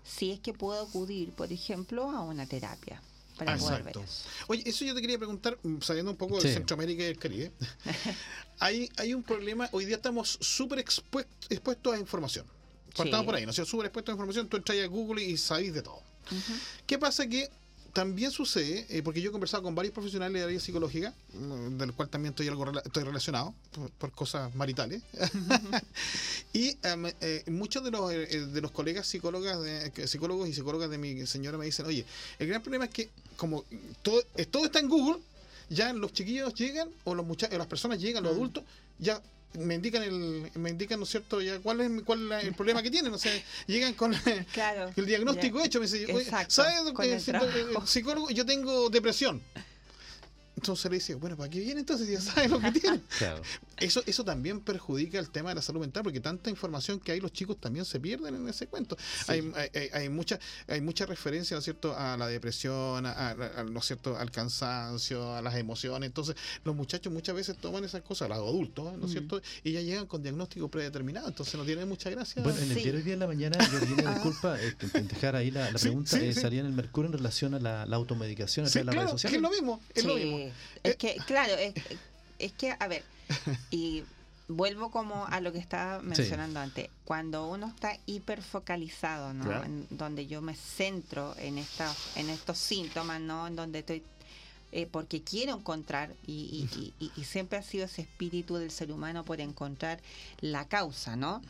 si es que puedo acudir, por ejemplo, a una terapia para poder ver Exacto. eso. Oye, eso yo te quería preguntar, mm, sabiendo un poco Sí. de Centroamérica y el Caribe. [laughs] hay, hay un problema, hoy día estamos súper expuest- expuestos a información. Partamos Sí. por ahí, ¿no? O sea, súper expuestos a información, tú entras a Google y sabéis de todo. ¿Qué pasa? Que también sucede, eh, porque yo he conversado con varios profesionales de área psicológica, mm, del cual también estoy algo estoy relacionado por, por cosas maritales, [laughs] y em, eh, muchos de los, eh, de los colegas psicólogas de- psicólogos y psicólogas de mi señora me dicen, oye, el gran problema es que como todo, eh, todo está en Google, ya los chiquillos llegan, o los muchachos, las personas llegan, los adultos, ya me indican el me indican no es cierto ya cuál es cuál es la- el problema que tienen o sea llegan con Claro. el diagnóstico Ya. hecho me dice oye, Exacto, ¿sabes con que el eh, psicólogo yo tengo depresión entonces le dice bueno para qué viene entonces ya sabes lo que [laughs] tiene Claro. Eso, eso también perjudica el tema de la salud mental, porque tanta información que hay, los chicos también se pierden en ese cuento. Hay, hay, hay, mucha, hay mucha referencia, ¿no es cierto?, a la depresión, a, ¿no es cierto?, al cansancio, a las emociones. Entonces, los muchachos muchas veces toman esas cosas, los adultos, ¿no es mm. cierto?, y ya llegan con diagnóstico predeterminado, entonces no tienen mucha gracia. Bueno, en el día de la mañana, yo vine, [laughs] ah. disculpa, eh, dejar ahí la, pregunta, eh, salía en el Mercurio en relación a la, automedicación a través de las redes sociales. Es lo mismo, es lo mismo. Es que, claro, es, es que, a ver, [laughs] y vuelvo como a lo que estaba mencionando antes. Cuando uno está hiperfocalizado, ¿no? En donde yo me centro en esta, en estos síntomas, ¿no? En donde estoy eh, porque quiero encontrar, y, y, siempre ha sido ese espíritu del ser humano por encontrar la causa, ¿no?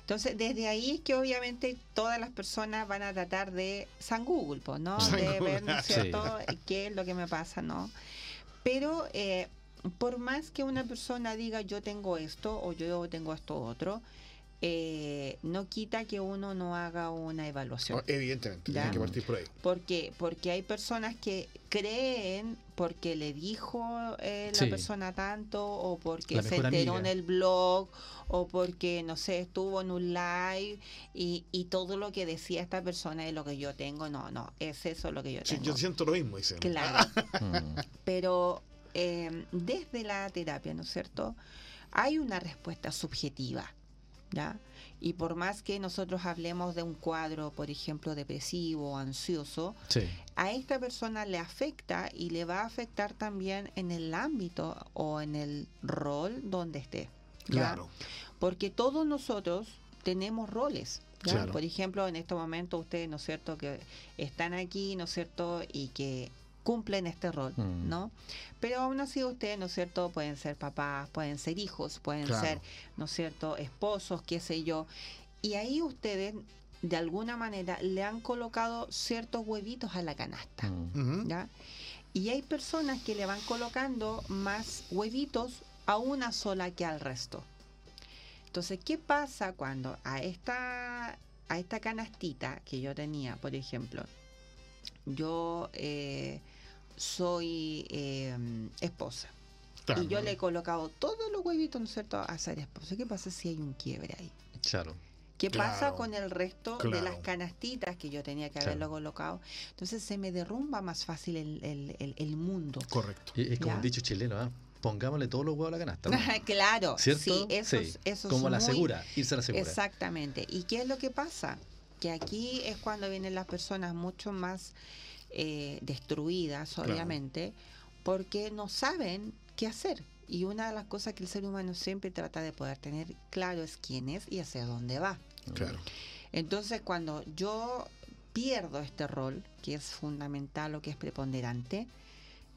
Entonces, desde ahí es que obviamente todas las personas van a tratar de San Google, ¿no? de ver, ¿no es [laughs] cierto?, qué es lo que me pasa, ¿no? Pero eh, por más que una persona diga yo tengo esto o yo tengo esto otro, eh, no quita que uno no haga una evaluación. evidentemente, tiene que partir por ahí. ¿Por qué? Porque hay personas que creen porque le dijo eh, la persona tanto o porque se enteró en el blog o porque, no sé, estuvo en un live y, y, todo lo que decía esta persona es lo que yo tengo. No, no, es eso lo que yo tengo. Sí, yo siento lo mismo, dice. Claro. [laughs] Mm. Pero Em, desde la terapia, ¿no es cierto? Hay una respuesta subjetiva, ¿ya? Y por más que nosotros hablemos de un cuadro, por ejemplo, depresivo o ansioso, a esta persona le afecta y le va a afectar también en el ámbito o en el rol donde esté. Claro. Porque todos nosotros tenemos roles. Por ejemplo, en este momento ustedes, ¿no es cierto?, que están aquí, ¿no es cierto?, y que cumplen este rol, mm. ¿no? Pero aún así ustedes, ¿no es cierto? Pueden ser papás, pueden ser hijos, pueden ser, ¿no es cierto?, esposos, qué sé yo. Y ahí ustedes, de alguna manera, le han colocado ciertos huevitos a la canasta, mm. ¿ya? Y hay personas que le van colocando más huevitos a una sola que al resto. Entonces, ¿qué pasa cuando a esta, a esta canastita que yo tenía, por ejemplo, yo eh, soy em, esposa. Y yo le he colocado todos los huevitos, ¿no es cierto?, a ser esposa. ¿Qué pasa si hay un quiebre ahí? Claro. ¿Qué pasa con el resto de las canastitas que yo tenía que haberlo colocado? Entonces se me derrumba más fácil el, mundo. Correcto. es como un dicho chileno, ¿ah? pongámosle todos los huevos a la canasta. [laughs] claro, ¿cierto? Sí, eso, sí. como la segura, irse a la segura. Exactamente. ¿Y qué es lo que pasa? Que aquí es cuando vienen las personas mucho más eh, destruidas, obviamente, porque no saben qué hacer. Y una de las cosas que el ser humano siempre trata de poder tener claro es quién es y hacia dónde va. Claro. Entonces, cuando yo pierdo este rol, que es fundamental o que es preponderante,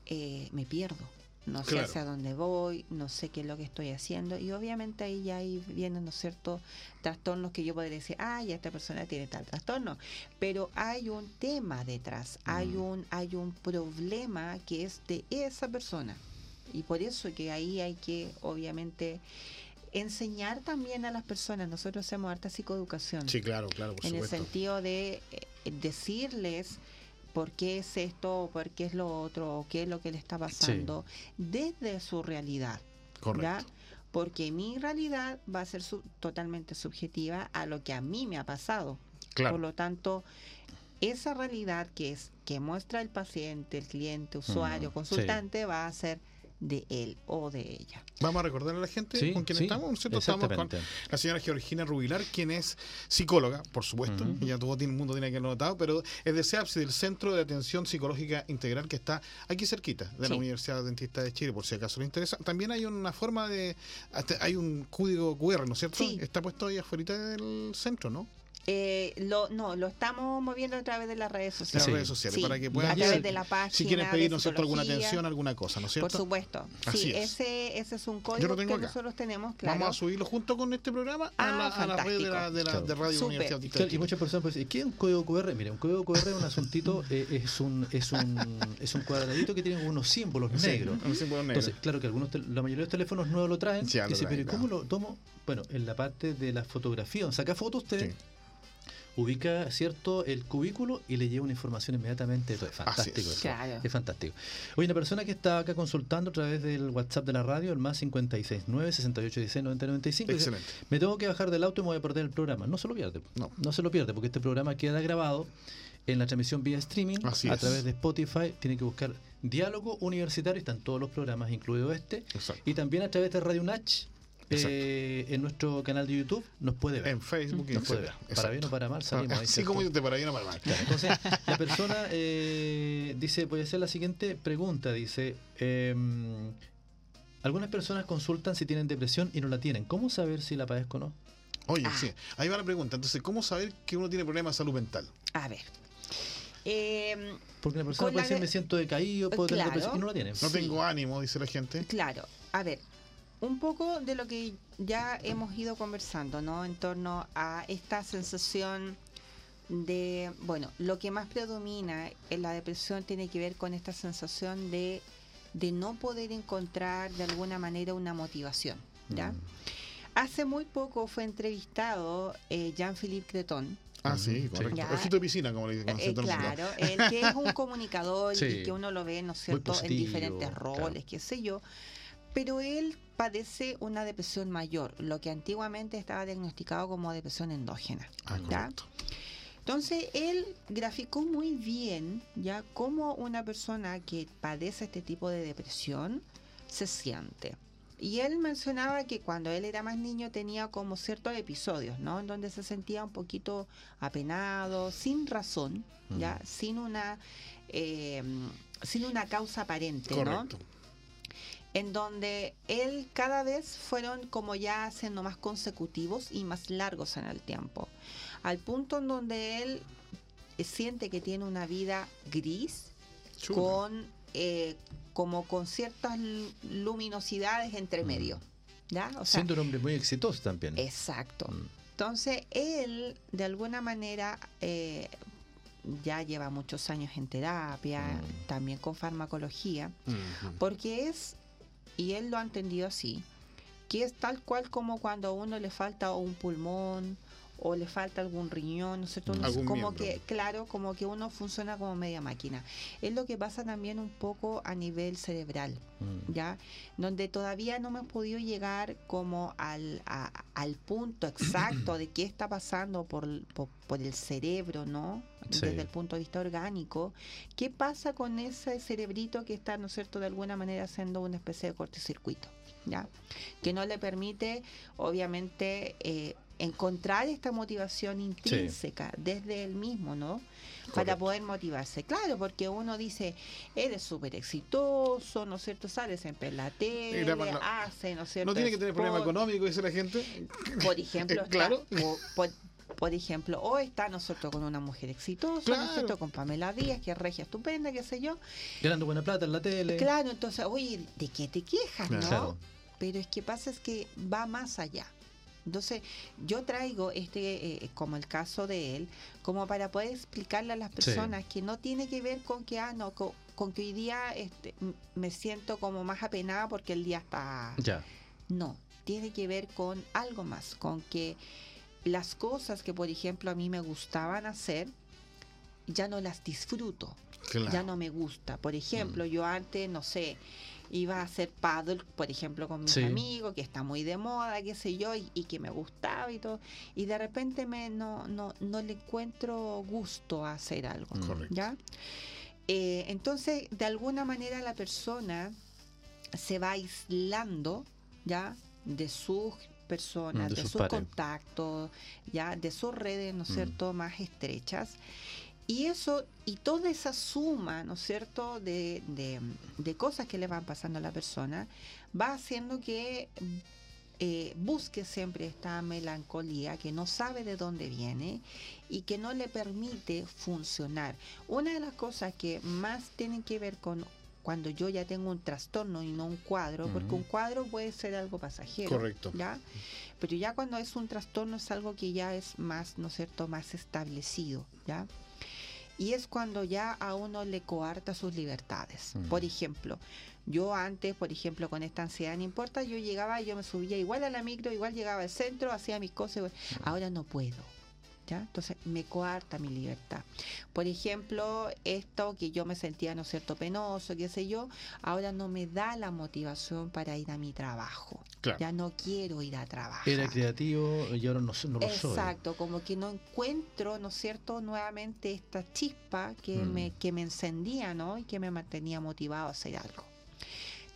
eh, me pierdo no sé hacia dónde voy, no sé qué es lo que estoy haciendo y obviamente ahí ya ahí vienen, ¿no es cierto?, trastornos que yo podría decir, ah, ya esta persona tiene tal trastorno, pero hay un tema detrás, hay mm. un hay un problema que es de esa persona y por eso que ahí hay que obviamente enseñar también a las personas, nosotros hacemos harta psicoeducación. Sí, claro, claro, por En el sentido de eh, decirles por qué es esto, por qué es lo otro, o qué es lo que le está pasando, desde su realidad. Correcto. Porque mi realidad va a ser totalmente subjetiva a lo que a mí me ha pasado. Claro. Por lo tanto, esa realidad que es que muestra el paciente, el cliente, usuario, consultante, va a ser de él o de ella. Vamos a recordar a la gente con quién estamos, ¿cierto? Estamos con la señora Georgina Rubilar, quien es psicóloga, por supuesto, ya todo el mundo tiene que haberlo notado, pero es de SEAPSI, del Centro de Atención Psicológica Integral, que está aquí cerquita de la Universidad Dentista de Chile, por si acaso le interesa. También hay una forma de, hay un código QR, ¿no es cierto? Está puesto ahí afuera del centro, ¿no? Eh, lo, no, lo estamos moviendo a través de las redes sociales. Las redes sociales, para que puedan. A través de la página. Si quieren pedirnos alguna atención, alguna cosa, ¿no es cierto? Por supuesto. sí, Ese, ese es un código que nosotros tenemos, claro. Vamos a subirlo junto con este programa a, la, a, la, red de la, de, la, de Radio Universidad Y muchas personas pueden decir, ¿qué es un código QR? Mire, un código QR es un asuntito, [laughs] eh, es, un, es, un, es un cuadradito que tiene unos símbolos negros. Un símbolo negro. Entonces, claro que algunos la mayoría de los teléfonos nuevos lo traen. dice, pero ¿cómo lo tomo? Bueno, en la parte de la fotografía, saca fotos usted ubica cierto el cubículo y le lleva una información inmediatamente. Es fantástico. es. eso. Claro. Es fantástico. Oye, una persona que está acá consultando a través del WhatsApp de la radio, el más 569 6816 9095 dice, Excelente. me tengo que bajar del auto y me voy a perder el programa. No se lo pierde. No. No se lo pierde porque este programa queda grabado en la transmisión vía streaming Así a es. través de Spotify. Tiene que buscar Diálogo Universitario, están todos los programas, incluido este. Exacto. Y también a través de Radio Natch, Exacto. Eh, en nuestro canal de YouTube, nos puede ver. En Facebook Nos puede ver. Para bien o para mal salimos ahí. Así como te para bien o para mal. Claro, entonces, la persona eh, dice, voy a hacer la siguiente pregunta, dice, em, algunas personas consultan si tienen depresión y no la tienen. ¿Cómo saber si la padezco o no? Oye, Ah. sí, ahí va la pregunta. Entonces, ¿cómo saber que uno tiene problemas de salud mental? A ver. Eh, Porque la persona puede la decir, de- me siento decaído, puedo tener depresión y no la tiene. No Sí. tengo ánimo, dice la gente. Claro, a ver, un poco de lo que ya hemos ido conversando, ¿no? En torno a esta sensación de, bueno, lo que más predomina en la depresión tiene que ver con esta sensación de, de no poder encontrar de alguna manera una motivación, ¿ya? Mm. Hace muy poco fue entrevistado eh, Jean-Philippe Creton, Ah, sí, sí. correcto. Ya. Ojito de piscina, como le dicen. Eh, claro, el que es un comunicador [laughs] Sí. y que uno lo ve, ¿no es cierto?, en diferentes claro. roles, qué sé yo. Pero él padece una depresión mayor, lo que antiguamente estaba diagnosticado como depresión endógena. Ah, correcto. Entonces él graficó muy bien ya cómo una persona que padece este tipo de depresión se siente. Y él mencionaba que cuando él era más niño tenía como ciertos episodios, ¿no? En donde se sentía un poquito apenado, sin razón, ya, Mm. sin una eh, sin una causa aparente, ¿no? En donde él cada vez fueron como ya siendo más consecutivos y más largos en el tiempo, al punto en donde él eh, siente que tiene una vida gris con eh, como con ciertas lu- luminosidades entre Mm. medio, ¿ya? O sea, Siendo un hombre muy exitoso también. exacto. Mm. Entonces él de alguna manera eh, ya lleva muchos años en terapia, Mm. también con farmacología porque es, y él lo ha entendido así, que es tal cual como cuando a uno le falta un pulmón o le falta algún riñón, ¿no es cierto? Uno- como miembro. que, claro, como que uno funciona como media máquina. Es lo que pasa también un poco a nivel cerebral, Mm. ¿ya? Donde todavía no hemos podido llegar como al, a- al punto exacto de qué está pasando por, por, por el cerebro, ¿no? Sí. Desde el punto de vista orgánico. ¿Qué pasa con ese cerebrito que está, ¿no es cierto?, de alguna manera haciendo una especie de cortocircuito, ¿ya? Que no le permite, obviamente, eh, encontrar esta motivación intrínseca desde él mismo, ¿no? Para poder motivarse. Claro, porque uno dice, eres súper exitoso, ¿no es cierto? Sale siempre en la tele, no- hace, ¿no es cierto? No tiene que tener problema económico, dice la gente. Por ejemplo, [laughs] Eh, claro. está- o- por, por ejemplo, o está nosotros con una mujer exitosa, ¿no Claro. es cierto? Con Pamela Díaz, que es regia estupenda, qué sé yo. Ganando buena plata en la tele. Claro, entonces, oye, ¿de qué te quejas, no? Claro. Pero es que pasa es que va más allá. Entonces, yo traigo este, eh, como el caso de él, como para poder explicarle a las personas que no tiene que ver con que, ah, no, con, con que hoy día este, me siento como más apenada porque el día está... Ya. No, tiene que ver con algo más, con que las cosas que, por ejemplo, a mí me gustaban hacer, ya no las disfruto Claro. ya no me gusta. Por ejemplo, Mm. yo antes, no sé, iba a hacer paddle, por ejemplo, con mis Sí. amigos, que está muy de moda, qué sé yo, y, y que me gustaba y todo, y de repente me no, no, no le encuentro gusto a hacer algo. Mm. Correcto. ¿Ya? Eh, entonces, de alguna manera la persona se va aislando, ¿ya? De sus personas, Mm, de de, sus contactos, ¿ya? De sus redes, ¿no es Mm. cierto?, más estrechas. Y eso, y toda esa suma, ¿no es cierto?, de, de- de cosas que le van pasando a la persona, va haciendo que eh, busque siempre esta melancolía que no sabe de dónde viene y que no le permite funcionar. Una de las cosas que más tienen que ver con cuando yo ya tengo un trastorno y no un cuadro, porque un cuadro puede ser algo pasajero. Correcto. ¿ya? Pero ya cuando es un trastorno es algo que ya es más, ¿no es cierto?, más establecido, ¿ya? Y es cuando ya a uno le coarta sus libertades. Mm. Por ejemplo, yo antes, por ejemplo, con esta ansiedad, no importa, yo llegaba, yo me subía igual a la micro, igual llegaba al centro, hacía mis cosas, igual. ahora no puedo. ¿Ya? Entonces me coarta mi libertad. Por ejemplo, esto que yo me sentía, ¿no es cierto?, penoso, qué sé yo, ahora no me da la motivación para ir a mi trabajo. Claro. Ya no quiero ir a trabajar. Era creativo y ahora no, no lo soy. Exacto, como que no encuentro, ¿no es cierto?, nuevamente esta chispa que, Mm. me, que me encendía, ¿no? Y que me mantenía motivado a hacer algo.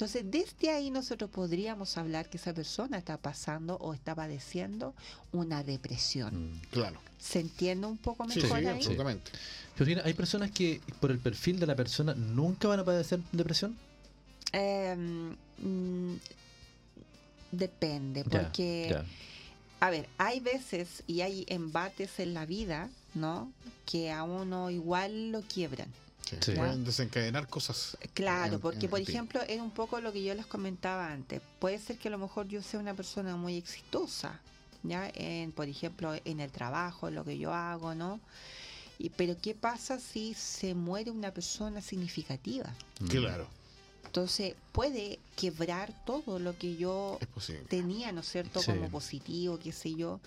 Entonces, desde ahí nosotros podríamos hablar que esa persona está pasando o está padeciendo una depresión. Mm. Claro. ¿Se entiende un poco Sí, mejor sí, ahí? absolutamente. Georgina, ¿hay personas que por el perfil de la persona nunca van a padecer depresión? Eh, mm, depende, porque, ya. a ver, hay veces y hay embates en la vida, ¿no? Que a uno igual lo quiebran. Sí. Sí. Pueden desencadenar cosas. Claro, En- porque en por ejemplo, era un poco lo que yo les comentaba antes. Puede ser que a lo mejor yo sea una persona muy exitosa, ¿ya? En, por ejemplo, en el trabajo, en lo que yo hago, ¿no? Y, pero ¿qué pasa si se muere una persona significativa? Mm. Claro, Entonces puede quebrar todo lo que yo es tenía, ¿no es cierto?, Sí. como positivo, qué sé yo,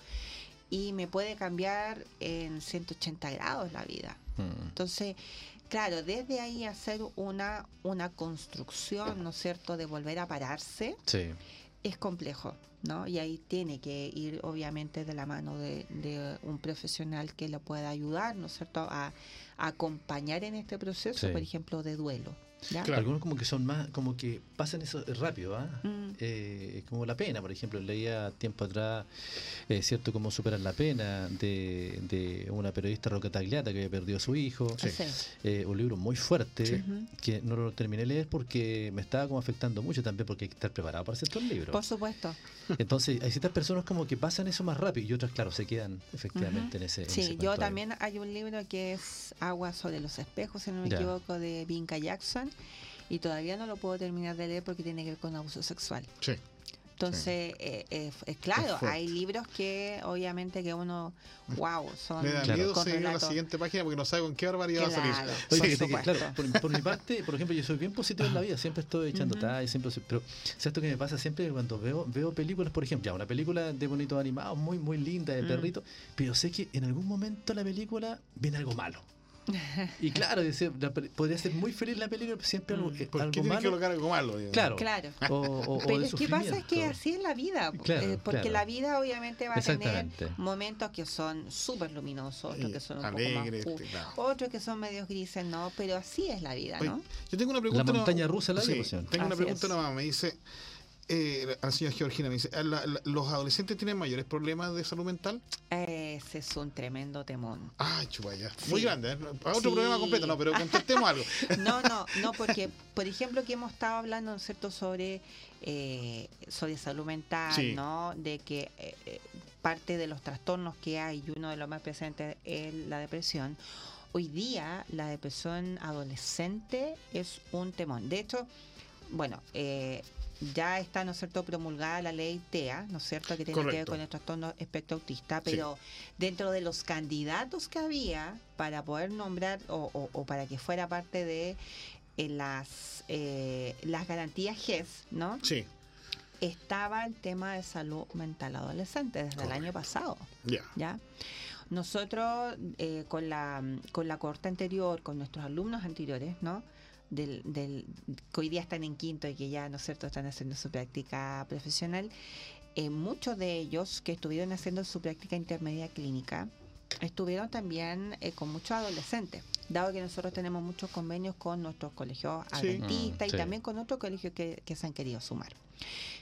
y me puede cambiar en 180 grados la vida. Mm. Entonces, claro, desde ahí hacer una, una construcción, ¿no es cierto?, de volver a pararse, Sí. es complejo, ¿no? Y ahí tiene que ir, obviamente, de la mano de, de un profesional que lo pueda ayudar, ¿no es cierto?, a, a acompañar en este proceso, Sí. por ejemplo, de duelo. ¿Ya? Claro. Algunos como que son más, como que pasan eso rápido, ¿ah? Mm. Eh, como la pena, por ejemplo, leía tiempo atrás, eh, ¿cierto? Cómo superar la pena de, de una periodista Roca Tagliata que había perdido a su hijo. Sí. Sí. Eh, un libro muy fuerte Sí. Que no lo terminé de leer porque me estaba como afectando mucho también porque hay que estar preparado para ciertos libros. Por supuesto. Entonces hay ciertas personas como que pasan eso más rápido y otras, claro, se quedan efectivamente en ese en ese Sí, yo también hay un libro que es Agua sobre los espejos, si no me Ya. equivoco, de Vinca Jackson, y todavía no lo puedo terminar de leer porque tiene que ver con abuso sexual. Sí. Entonces, eh, eh, es claro, hay libros que obviamente que uno, wow, son Le da Claro. miedo seguir a la siguiente página porque no sabe con qué barbaridad va a salir. Oye, Por fíjate que, supuesto. claro, por, por mi parte, por ejemplo, yo soy bien positivo en la vida, siempre estoy echando Ujú. tallas, siempre, soy- pero ¿sabes que me pasa siempre cuando veo veo películas, por ejemplo, ya una película de bonitos animados, muy muy linda, de perrito, pero sé que en algún momento la película viene algo malo. [laughs] Y claro, dice, la peli- podría ser muy feliz la película, pero siempre algo, Mm. eh, ¿Por qué tiene que malo. colocar algo malo? digamos? Claro. Claro. O, o- o Pero es que pasa es que así es la vida, Claro, eh, porque claro. la vida obviamente va a tener momentos que son súper luminosos, otros que son un poco más claro. otros que son medios grises, ¿no? Pero así es la vida, Oye, ¿no? yo tengo una pregunta. La no- montaña rusa de la Sí, pues, Tengo una pregunta nomás. Me dice, eh, la señora Georgina, me dice, ¿la- la- ¿los adolescentes tienen mayores problemas de salud mental? Ese es un tremendo temón. Ay, chupaya. Sí. Muy grande, ¿eh? Otro Sí. programa completo, no, pero contestemos algo. [laughs] No, no, no, porque, por ejemplo, que hemos estado hablando, ¿no es cierto?, sobre, eh, sobre salud mental, Sí. ¿no? De que eh, eh, parte de los trastornos que hay, y uno de los más presentes es la depresión. Hoy día, la depresión adolescente es un temón. De hecho, bueno, eh, ya está, ¿no es cierto?, promulgada la ley TEA, ¿no es cierto?, que tiene que ver con el trastorno espectro autista, pero dentro de los candidatos que había para poder nombrar o, o- o para que fuera parte de eh, las, eh, las garantías GES, ¿no? Sí, Estaba el tema de salud mental adolescente desde el año pasado. ya. ¿ya? Nosotros eh, con la con la corte anterior, con nuestros alumnos anteriores, ¿no? Del, del, que hoy día están en quinto y que ya, ¿no es cierto?, están haciendo su práctica profesional, eh, muchos de ellos que estuvieron haciendo su práctica intermedia clínica, estuvieron también eh, con muchos adolescentes, dado que nosotros tenemos muchos convenios con nuestros colegios Sí. adventistas Mm, y sí. también con otros colegios que, que se han querido sumar.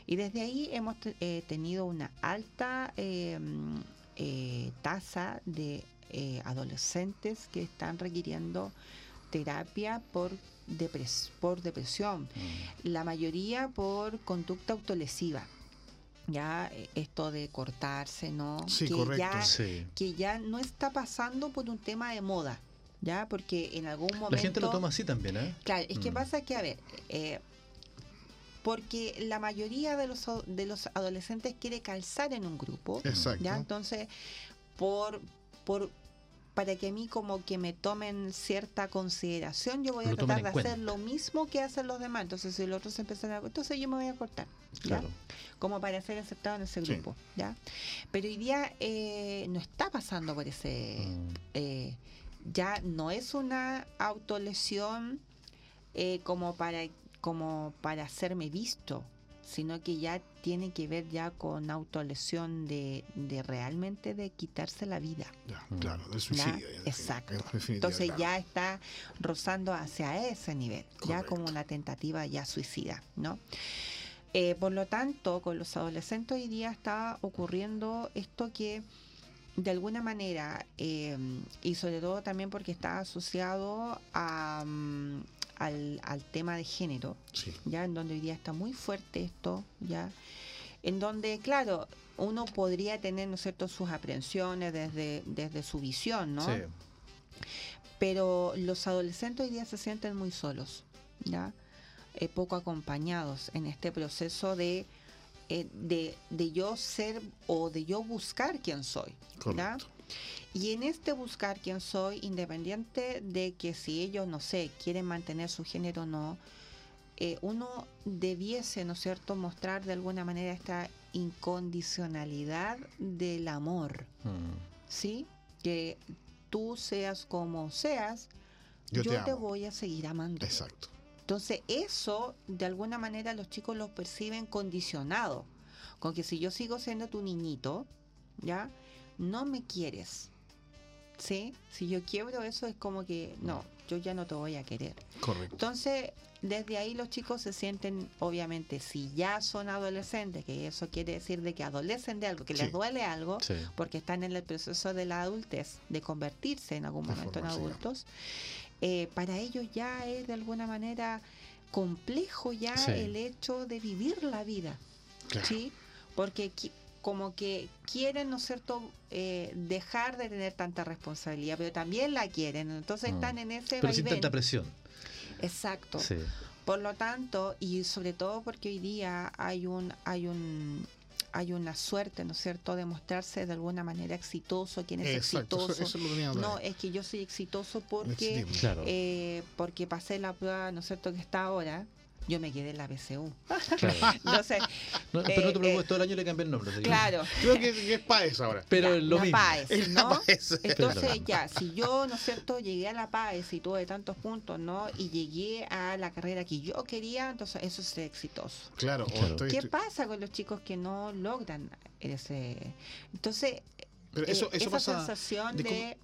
Y desde ahí hemos eh, tenido una alta eh, mm, eh, tasa de eh, adolescentes que están requiriendo terapia por, depres- por depresión, Mm. la mayoría por conducta autolesiva. Ya eh, esto de cortarse, ¿no? Sí, que correcto. ya Sí. que ya no está pasando por un tema de moda, ¿ya? Porque en algún momento... La gente lo toma así también, ¿eh? Claro, es que Mm. pasa que, a ver, eh, porque la mayoría de los, de los adolescentes quiere calzar en un grupo, Exacto. ¿ya? Entonces, por, por para que a mí como que me tomen cierta consideración, yo voy a tratar de hacer lo mismo que hacen los demás. Entonces, si los otros empiezan a... Entonces yo me voy a cortar. ¿ya? Claro. Como para ser aceptado en ese Sí. grupo. ¿ya? Pero hoy día eh, no está pasando por ese... Mm. eh, ya no es una autolesión eh, como para como para hacerme visto sino que ya tiene que ver ya con autolesión de, de realmente de quitarse la vida Ya, claro, del suicidio. ya, exacto en entonces claro. ya está rozando hacia ese nivel ya como una tentativa ya suicida no Eh, por lo tanto con los adolescentes hoy día está ocurriendo esto que de alguna manera, eh, y sobre todo también porque está asociado a, mm, al, al tema de género, Sí, ya en donde hoy día está muy fuerte esto, ya, en donde, claro, uno podría tener, ¿no es cierto?, sus aprehensiones desde, desde su visión, ¿no? Sí. pero los adolescentes hoy día se sienten muy solos, ¿ya? Eh, poco acompañados en este proceso de, eh, de, de yo ser o de yo buscar quién soy. Y en este buscar quién soy, independiente de que si ellos, no sé, quieren mantener su género o no, eh, uno debiese, ¿no es cierto?, mostrar de alguna manera esta incondicionalidad del amor, Mm. ¿sí? Que tú seas como seas, Yo yo, te te, voy a seguir amando. Exacto. Entonces, eso de alguna manera los chicos lo perciben condicionado. Con que si yo sigo siendo tu niñito, ¿ya? No me quieres. ¿Sí? Si yo quiebro eso es como que, no, yo ya no te voy a querer. Correcto. Entonces, desde ahí los chicos se sienten, obviamente, si ya son adolescentes, que eso quiere decir de que adolecen de algo, que Sí. les duele algo, Sí. porque están en el proceso de la adultez, de convertirse en algún De momento en ya. Eh, para ellos ya es de alguna manera complejo ya Sí. el hecho de vivir la vida, Claro. ¿sí? Porque como que quieren, ¿no es cierto?, eh, dejar de tener tanta responsabilidad, pero también la quieren, entonces Mm. están en ese Pero sin tanta presión. Exacto. Sí. Por lo tanto, y sobre todo porque hoy día hay un, hay un, hay una suerte, ¿no es cierto?, de mostrarse de alguna manera exitoso, quién es Exacto. Eso, exitoso. eso no, es que yo soy exitoso porque. Claro. eh, porque pasé la prueba, ¿no es cierto?, que está ahora. Yo me quedé en la BCU. claro. [laughs] Entonces, No, pero no te eh, preocupes, eh, todo el año le cambié el nombre. claro. Creo que, que es PAES ahora. Pero ya, lo la mismo. PAES, Es la ¿no? PAES. Entonces, ya, si yo, ¿no es cierto?, llegué a la PAES y tuve tantos puntos, ¿no? Y llegué a la carrera que yo quería, entonces eso es exitoso. Claro, Claro. estoy- ¿Qué estoy- pasa con los chicos que no logran ese? Entonces, pero eso, eh, eso esa pasa. sensación de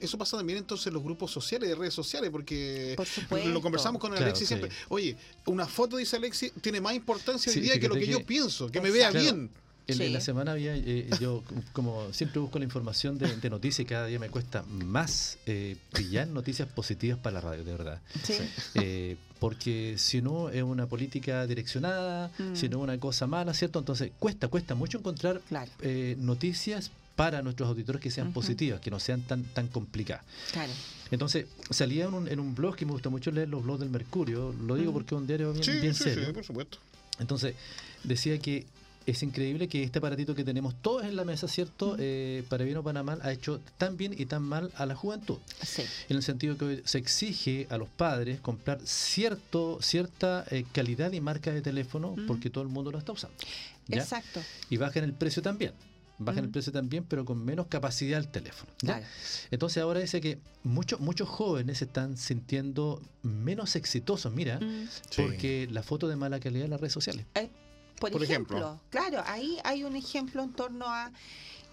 eso pasa también entonces en los grupos sociales, de redes sociales, porque por lo conversamos con Claro, Alexis sí. siempre. Oye, una foto, dice Alexis, tiene más importancia hoy Sí, día que lo que, yo que- pienso, que me vea Claro. bien. En, Sí. la semana había, eh, yo como siempre busco la información de, de noticias y cada día me cuesta más eh, pillar noticias positivas para la radio, de verdad. Sí, Eh, porque si no es una política direccionada, Mm. si no es una cosa mala, ¿cierto? Entonces cuesta, cuesta mucho encontrar claro, eh, noticias para nuestros auditores que sean positivas, que no sean tan, tan complicadas. claro. Entonces, salía en un, en un blog que me gusta mucho leer, los blogs del Mercurio, lo digo porque es un diario bien, Sí, bien sí, serio. sí, por supuesto. Entonces, decía que es increíble que este aparatito que tenemos todos en la mesa, ¿cierto? Eh, para bien o para mal, ha hecho tan bien y tan mal a la juventud. Sí, En el sentido que hoy se exige a los padres comprar cierto cierta eh, calidad y marca de teléfono porque todo el mundo lo está usando. ¿ya? exacto. Y bajan el precio también. Bajan el Ujú. precio también, pero con menos capacidad del teléfono. ¿ya? Claro. Entonces ahora dice que muchos muchos jóvenes se están sintiendo menos exitosos, mira, Mm. Sí. porque la foto de mala calidad en las redes sociales. Por, Por ejemplo, ejemplo. claro, ahí hay un ejemplo en torno a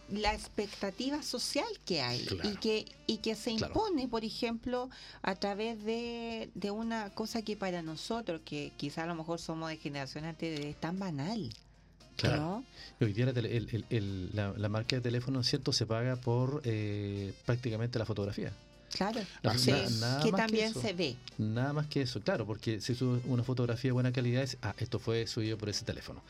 la expectativa social que hay Claro. y que y que se Claro. impone, por ejemplo, a través de, de una cosa que para nosotros, que quizá a lo mejor somos de generación anterior, es tan banal. Claro. ¿no? Y Hoy día la, tele- el- el- el- la- la marca de teléfono, ¿cierto? Se paga por eh, prácticamente la fotografía. Claro, Na- sí, na- nada que más también eso. se ve. Nada más que eso, claro, porque si sube una fotografía de buena calidad, es, ah, esto fue subido por ese teléfono.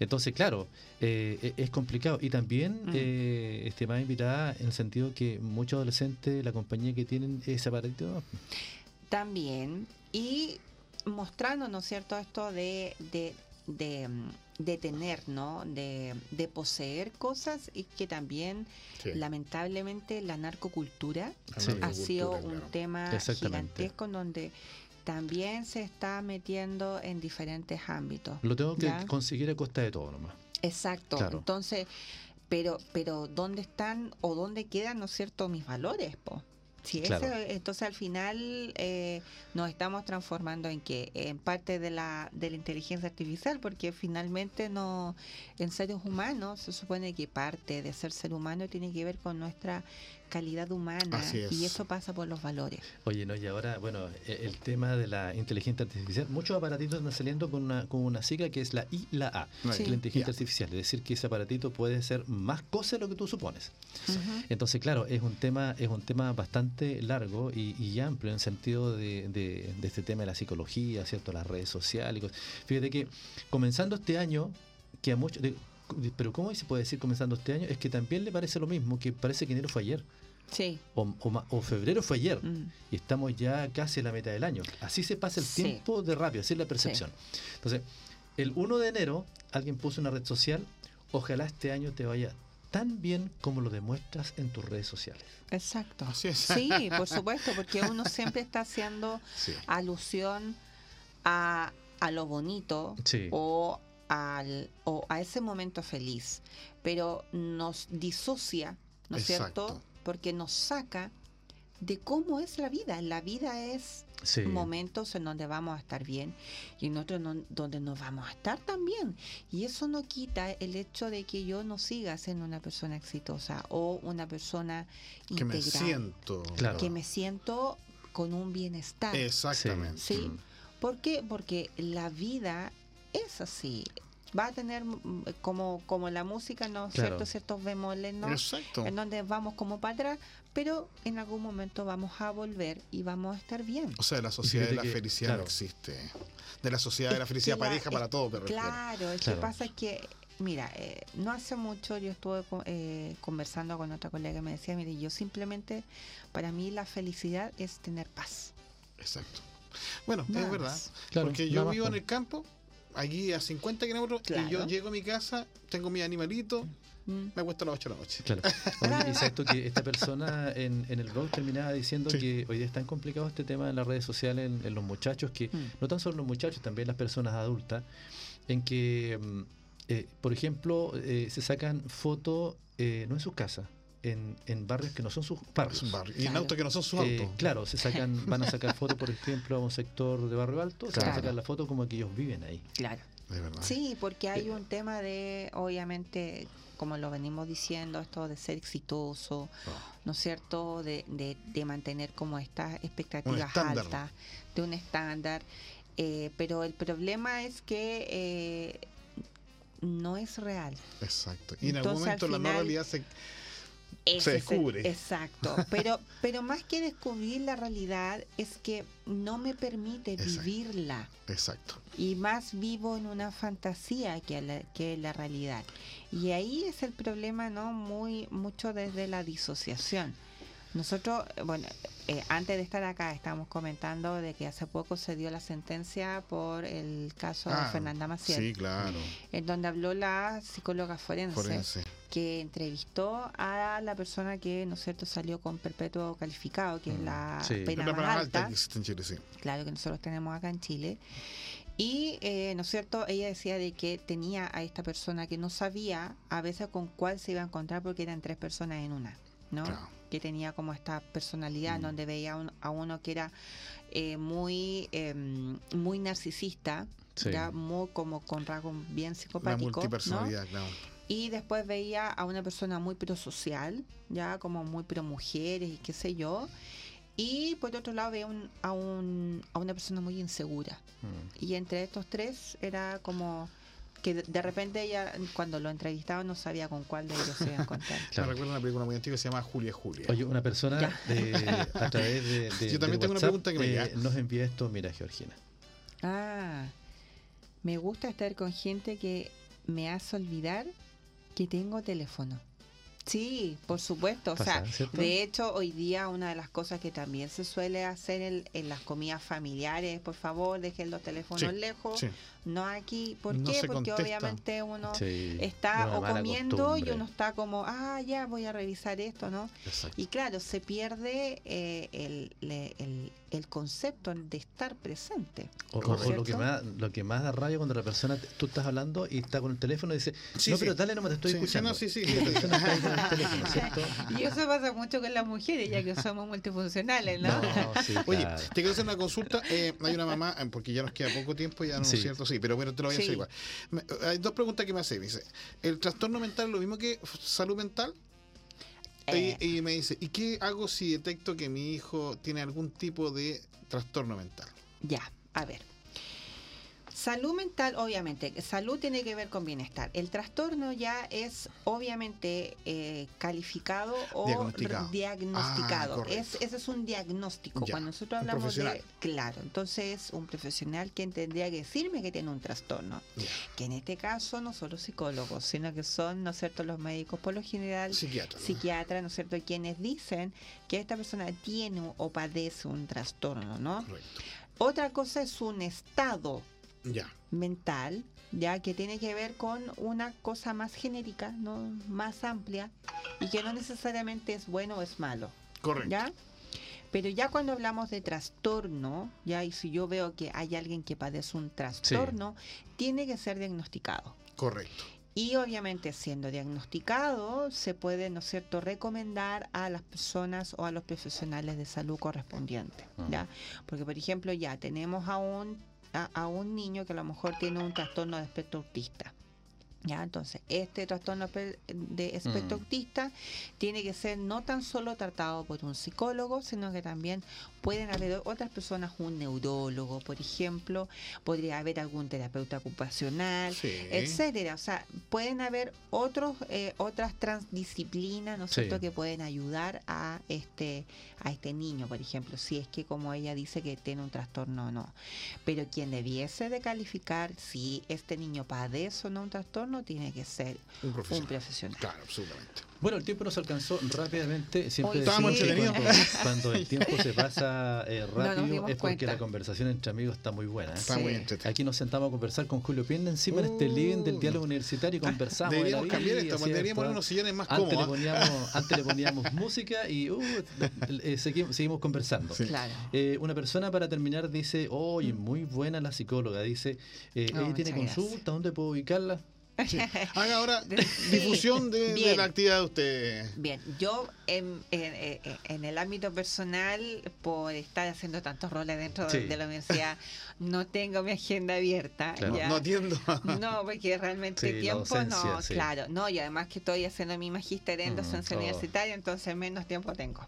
Entonces, claro, eh, e- es complicado. Y también, Mm. eh, estimada invitada, en el sentido que muchos adolescentes, la compañía que tienen ese aparatito, También. Y mostrando, ¿no es cierto?, esto de, de de, de tener, ¿no? De, de poseer cosas y que también, Sí. lamentablemente, la narcocultura Sí. ha sido un claro. tema gigantesco en donde también se está metiendo en diferentes ámbitos. Lo tengo que ¿ya? conseguir a costa de todo nomás. Exacto. Claro. Entonces, pero, pero ¿dónde están o dónde quedan, no es cierto, mis valores, po? Ese- Claro. entonces al final eh, nos estamos transformando en que en parte de la de la inteligencia artificial, porque finalmente no en seres humanos se supone que parte de ser ser humano tiene que ver con nuestra calidad humana Así es. y eso pasa por los valores. Oye, no, y ahora, bueno, e- el tema de la inteligencia artificial, muchos aparatitos están saliendo con una, con una sigla que es la I, la A, Sí. la inteligencia artificial, es decir, que ese aparatito puede ser más cosas de lo que tú supones. Entonces, claro, es un tema, es un tema bastante largo y, y amplio en el sentido de, de- de este tema de la psicología, ¿cierto? Las redes sociales. y cosas. Fíjate que comenzando este año, que a muchos, de- pero ¿cómo se puede decir comenzando este año? Es que también le parece lo mismo, que parece que enero fue ayer, Sí. o, o ma- o febrero fue ayer, Mm. y estamos ya casi a la mitad del año. Así se pasa el Sí. tiempo de rápido, así es la percepción. Entonces, el 1 de enero, alguien puso una red social, ojalá este año te vaya tan bien como lo demuestras en tus redes sociales. Exacto. Así es. Sí, por supuesto, porque uno siempre está haciendo [laughs] Sí. alusión a, a lo bonito Sí. o, al, o a ese momento feliz, pero nos disocia, ¿no es cierto? Porque nos saca de cómo es la vida. La vida es Sí. momentos en donde vamos a estar bien y en otros no- donde no vamos a estar tan bien. Y eso no quita el hecho de que yo no siga siendo una persona exitosa o una persona Que me integral, siento. Claro. que me siento con un bienestar. Exactamente. Sí. ¿Por qué? Porque la vida es así. Va a tener mm, como, como la música, ¿no? Claro. Ciertos, ciertos bemoles, ¿no? Exacto. En donde vamos como para atrás, pero en algún momento vamos a volver y vamos a estar bien. O sea, la sociedad de la que, felicidad claro. no existe. De la sociedad de la Es felicidad que la- pareja para todo, refiero. Claro, el Claro. que pasa es que, mira, eh, no hace mucho yo estuve co- eh, conversando con otra colega que me decía, mire, yo simplemente, para mí la felicidad es tener paz. Exacto. Bueno, Nada es verdad. Claro, porque yo más, vivo en el campo, allí a 50 kilómetros, y yo Claro. llego a mi casa, tengo mi animalito, Mm. me acuesto a las 8 de la noche. Claro. [laughs] Oye, y cierto que esta persona en, en el blog terminaba diciendo Sí. que hoy día es tan complicado este tema en las redes sociales, en, en los muchachos, que Mm. no tan solo los muchachos, también las personas adultas, en que, mm, eh, por ejemplo, eh, se sacan fotos eh, no en sus casas, en, en barrios que no son sus barrios. Es un barrio. Y en autos que no son sus Eh, autos. claro, se sacan, [laughs] van a sacar fotos, por ejemplo, a un sector de barrio alto, se van a sacar la foto como que ellos viven ahí. Claro. Verdad. Sí, porque hay Eh, un tema de, obviamente, como lo venimos diciendo, esto de ser exitoso, Oh. ¿no es cierto? De, de, de mantener como estas expectativas altas, de un estándar. Eh, pero el problema es que eh, no es real. Exacto. Y en algún al momento la no realidad se. Ese Se el- descubre. exacto. [laughs] Pero, pero más que descubrir la realidad es que no me permite Exacto. vivirla. Exacto. y más vivo en una fantasía que la, que la realidad. Y ahí es el problema, ¿no? Muy mucho desde la disociación. Nosotros, bueno, eh, antes de estar acá estábamos comentando de que hace poco se dio la sentencia por el caso de Ah, Fernanda Maciel, Sí, claro. en donde habló la psicóloga forense, Forense. Que entrevistó a la persona que, ¿no es cierto?, salió con perpetuo calificado, que es Mm, la sí. pena la más más alta alta que existe en Chile, sí. claro que nosotros tenemos acá en Chile. Y, eh, ¿no es cierto? Ella decía de que tenía a esta persona que no sabía a veces con cuál se iba a encontrar porque eran tres personas en una, ¿no? Claro. Que tenía como esta personalidad Mm. donde veía a un- a uno que era eh, muy, eh, muy narcisista, Sí. ya muy como con rasgos bien La psicopáticos, ¿no? multipersonalidad, claro. Y después veía a una persona muy prosocial, ya como muy pro mujeres y qué sé yo. Y por otro lado veía un- a, un, a una persona muy insegura. Mm. Y entre estos tres era como que de, de repente ella, cuando lo entrevistaba, no sabía con cuál de ellos se iba a [laughs] encontrar. Claro. Recuerdo una película muy antigua que se llama Julia Julia. Oye, una persona de- a través de, [laughs] de- Yo también del tengo una WhatsApp, pregunta que me eh, nos envía esto, mira Georgina. Ah, me gusta estar con gente que me hace olvidar que tengo teléfono. Sí, por supuesto. O sea, de hecho, hoy día una de las cosas que también se suele hacer en, en las comidas familiares, por favor, dejen los teléfonos Sí, lejos, Sí. No aquí. ¿Por No qué? Porque contesta. obviamente uno Sí, está o comiendo y uno está como, ah, ya voy a revisar esto, ¿no? Exacto. Y claro, se pierde eh, el, el, el concepto de estar presente. O, o- lo que más lo que más da rabia cuando la persona te- tú estás hablando y está con el teléfono y dice Sí, no sí. pero dale no me te estoy Sí, sí, escuchando no, sí, sí. Y la persona está ahí con el teléfono ¿cierto? [laughs] Y eso pasa mucho con las mujeres, ya que somos multifuncionales, ¿no? no sí, Oye, claro. te quiero hacer una consulta. eh, hay una mamá, eh, porque ya nos queda poco tiempo, ya no Sí. es cierto, pero, pero te lo voy a hacer igual. Me- hay dos preguntas que me hace. Me dice, ¿el trastorno mental es lo mismo que salud mental? Eh, Y, y me dice, ¿y qué hago si detecto que mi hijo tiene algún tipo de trastorno mental? Ya, a ver. Salud mental, obviamente, salud tiene que ver con bienestar. El trastorno ya es obviamente eh, calificado o Diagnosticado. Ah, es, ese es un diagnóstico. Ya, Cuando nosotros hablamos de, claro, entonces un profesional quien tendría que decirme que tiene un trastorno, que en este caso no solo psicólogos, sino que son, ¿no es cierto?, los médicos por lo general Psiquiatra. ¿no? psiquiatras, ¿no es cierto?, quienes dicen que esta persona tiene o padece un trastorno, ¿no? Correcto. Otra cosa es un estado Ya. mental, ya que tiene que ver con una cosa más genérica, no más amplia y que no necesariamente es bueno o es malo, Correcto. ¿ya? Pero ya cuando hablamos de trastorno, ya y si yo veo que hay alguien que padece un trastorno, tiene que ser diagnosticado. Correcto. Y obviamente siendo diagnosticado se puede, ¿no es cierto?, recomendar a las personas o a los profesionales de salud correspondientes, ¿ya? Porque, por ejemplo, ya tenemos a un, a, a un niño que a lo mejor tiene un trastorno de espectro autista. ¿Ya? Entonces, este trastorno de espectro Mm. autista tiene que ser no tan solo tratado por un psicólogo, sino que también pueden haber otras personas, un neurólogo, por ejemplo, podría haber algún terapeuta ocupacional, Sí. etcétera. O sea, pueden haber otros, eh, otras transdisciplinas, ¿no es Sí. cierto?, que pueden ayudar a este, a este niño, por ejemplo, si es que como ella dice que tiene un trastorno o no. Pero quien debiese de calificar si este niño padece o no un trastorno, tiene que ser Un un profesional. profesional. Claro, absolutamente. Bueno, el tiempo nos alcanzó rápidamente. Siempre Hoy decimos sí. que Estábamos cuando, [laughs] cuando el tiempo se pasa eh, rápido es porque cuenta. la conversación entre amigos está muy buena. ¿eh? Está Sí. muy entretenido. Aquí nos sentamos a conversar con Julio Pienda encima en este Uh. living del diálogo universitario y conversamos. de la Deberíamos vida, cambiar esto, ¿cierto? deberíamos poner unos sillones más antes le, poníamos, [laughs] antes le poníamos música y uh, eh, seguimos, seguimos conversando. Sí. Claro. Eh, una persona para terminar dice, oye, muy buena la psicóloga, dice, eh, Oh, ella tiene muchas consulta, ¿dónde puedo ubicarla? Sí. [laughs] Haga ahora Sí. difusión de, la actividad de usted. Bien, yo en, en- en- el ámbito personal, por estar haciendo tantos roles dentro de- Sí. de la universidad, [laughs] no tengo mi agenda abierta. Claro. ¿ya? No atiendo. [laughs] No, porque realmente tiempo docencia, no, claro, no, y además que estoy haciendo mi magíster en Mm, docencia oh. universitaria, entonces menos tiempo tengo.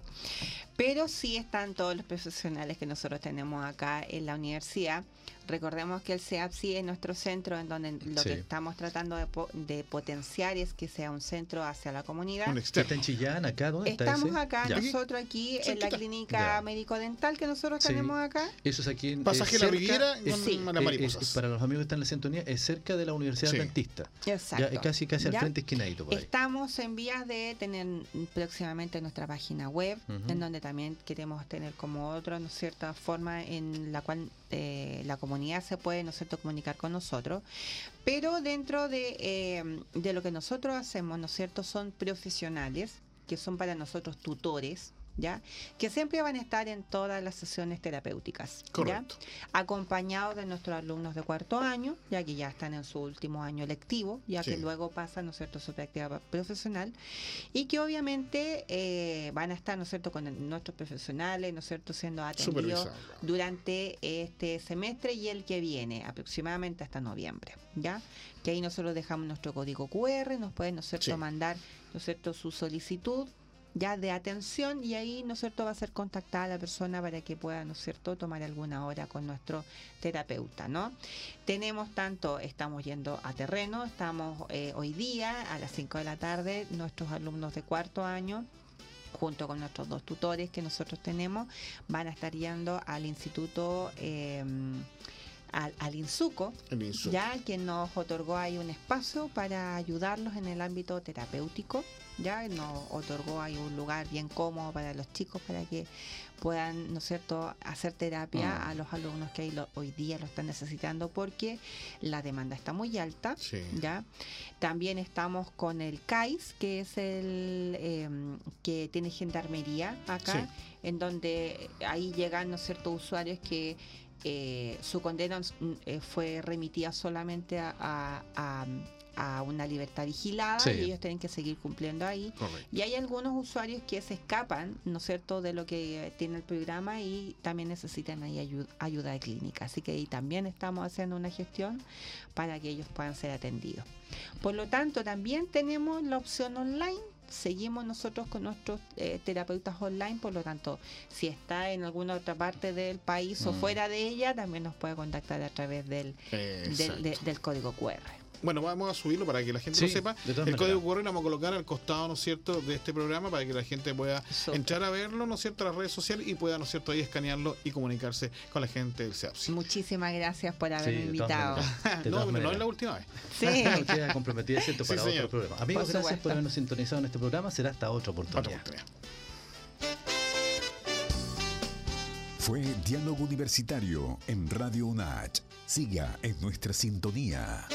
Pero sí están todos los profesionales que nosotros tenemos acá en la universidad. Recordemos que el CEAPSI es nuestro centro en donde lo Sí. que estamos tratando de, po- de potenciar es que sea un centro hacia la comunidad. Un ¿Está en Chillán, acá? ¿Dónde está Estamos ese? acá, Ya. nosotros aquí en la clínica médico-dental que nosotros Sí. tenemos acá. Eso es aquí en Pasaje es La Riguera es- Sí. eh, mariposas. es- para los amigos que están en la sintonía, es cerca de la Universidad Sí. Adventista. Exacto. Ya, casi casi al ¿Ya? frente esquinadito por ahí. Estamos en vías de tener próximamente nuestra página web, en donde también queremos tener como otra, ¿no es cierta forma en la cual eh, la comunidad se puede, ¿no cierto?, comunicar con nosotros. Pero dentro de, eh, de lo que nosotros hacemos, ¿no cierto?, son profesionales que son para nosotros tutores, ¿ya? Que siempre van a estar en todas las sesiones terapéuticas, ¿ya? Correcto. acompañados de nuestros alumnos de cuarto año, ya que ya están en su último año lectivo, ya Sí. que luego pasan, ¿no es cierto?, su práctica profesional, y que obviamente eh, van a estar, ¿no es cierto?, con nuestros profesionales, ¿no es cierto?, siendo atendidos durante este semestre y el que viene, aproximadamente hasta noviembre, ¿ya? Que ahí nosotros dejamos nuestro código QR, nos pueden, ¿no es cierto?, Sí. mandar, ¿no es cierto?, su solicitud ya de atención y ahí, ¿no es cierto?, va a ser contactada la persona para que pueda, ¿no es cierto?, tomar alguna hora con nuestro terapeuta, ¿no? Tenemos tanto, estamos yendo a terreno, estamos eh, hoy día a las 5 de la tarde, nuestros alumnos de cuarto año junto con nuestros dos tutores que nosotros tenemos, van a estar yendo al instituto, eh, al, al INSUCO, El insumo. ya que nos otorgó ahí un espacio para ayudarlos en el ámbito terapéutico, ya nos otorgó ahí un lugar bien cómodo para los chicos para que puedan, ¿no es cierto?, hacer terapia Mm. a los alumnos que lo- hoy día lo están necesitando porque la demanda está muy alta, Sí. ya. También estamos con el CAIS, que es el eh, que tiene gendarmería acá, Sí. en donde ahí llegan, ¿no es cierto?, usuarios que eh, su condena eh, fue remitida solamente a, a- a- a una libertad vigilada Sí. y ellos tienen que seguir cumpliendo ahí. Correcto. Y hay algunos usuarios que se escapan, ¿no es cierto?, de lo que eh, tiene el programa y también necesitan ahí ayu- ayuda de clínica. Así que ahí también estamos haciendo una gestión para que ellos puedan ser atendidos. Por lo tanto, también tenemos la opción online. Seguimos nosotros con nuestros eh, terapeutas online, por lo tanto, si está en alguna otra parte del país o Mm. fuera de ella, también nos puede contactar a través del, del, Exacto. de- del código QR. Bueno, vamos a subirlo para que la gente Sí, lo sepa. de todas El maneras. código QR lo vamos a colocar al costado, ¿no es cierto?, de este programa para que la gente pueda entrar a verlo, ¿no es cierto?, a las redes sociales y pueda, ¿no es cierto?, ahí escanearlo y comunicarse con la gente del SEAPSI. Muchísimas gracias por Sí, haberme invitado. [laughs] no, no es la última vez. Sí. [laughs] Queda comprometida, ¿cierto? Sí, Para señor. otro programa. Amigos, Por gracias supuesto. por habernos sintonizado en este programa. Será hasta otra Otra oportunidad. oportunidad. Fue Diálogo Universitario en Radio UNACH. Siga en nuestra sintonía.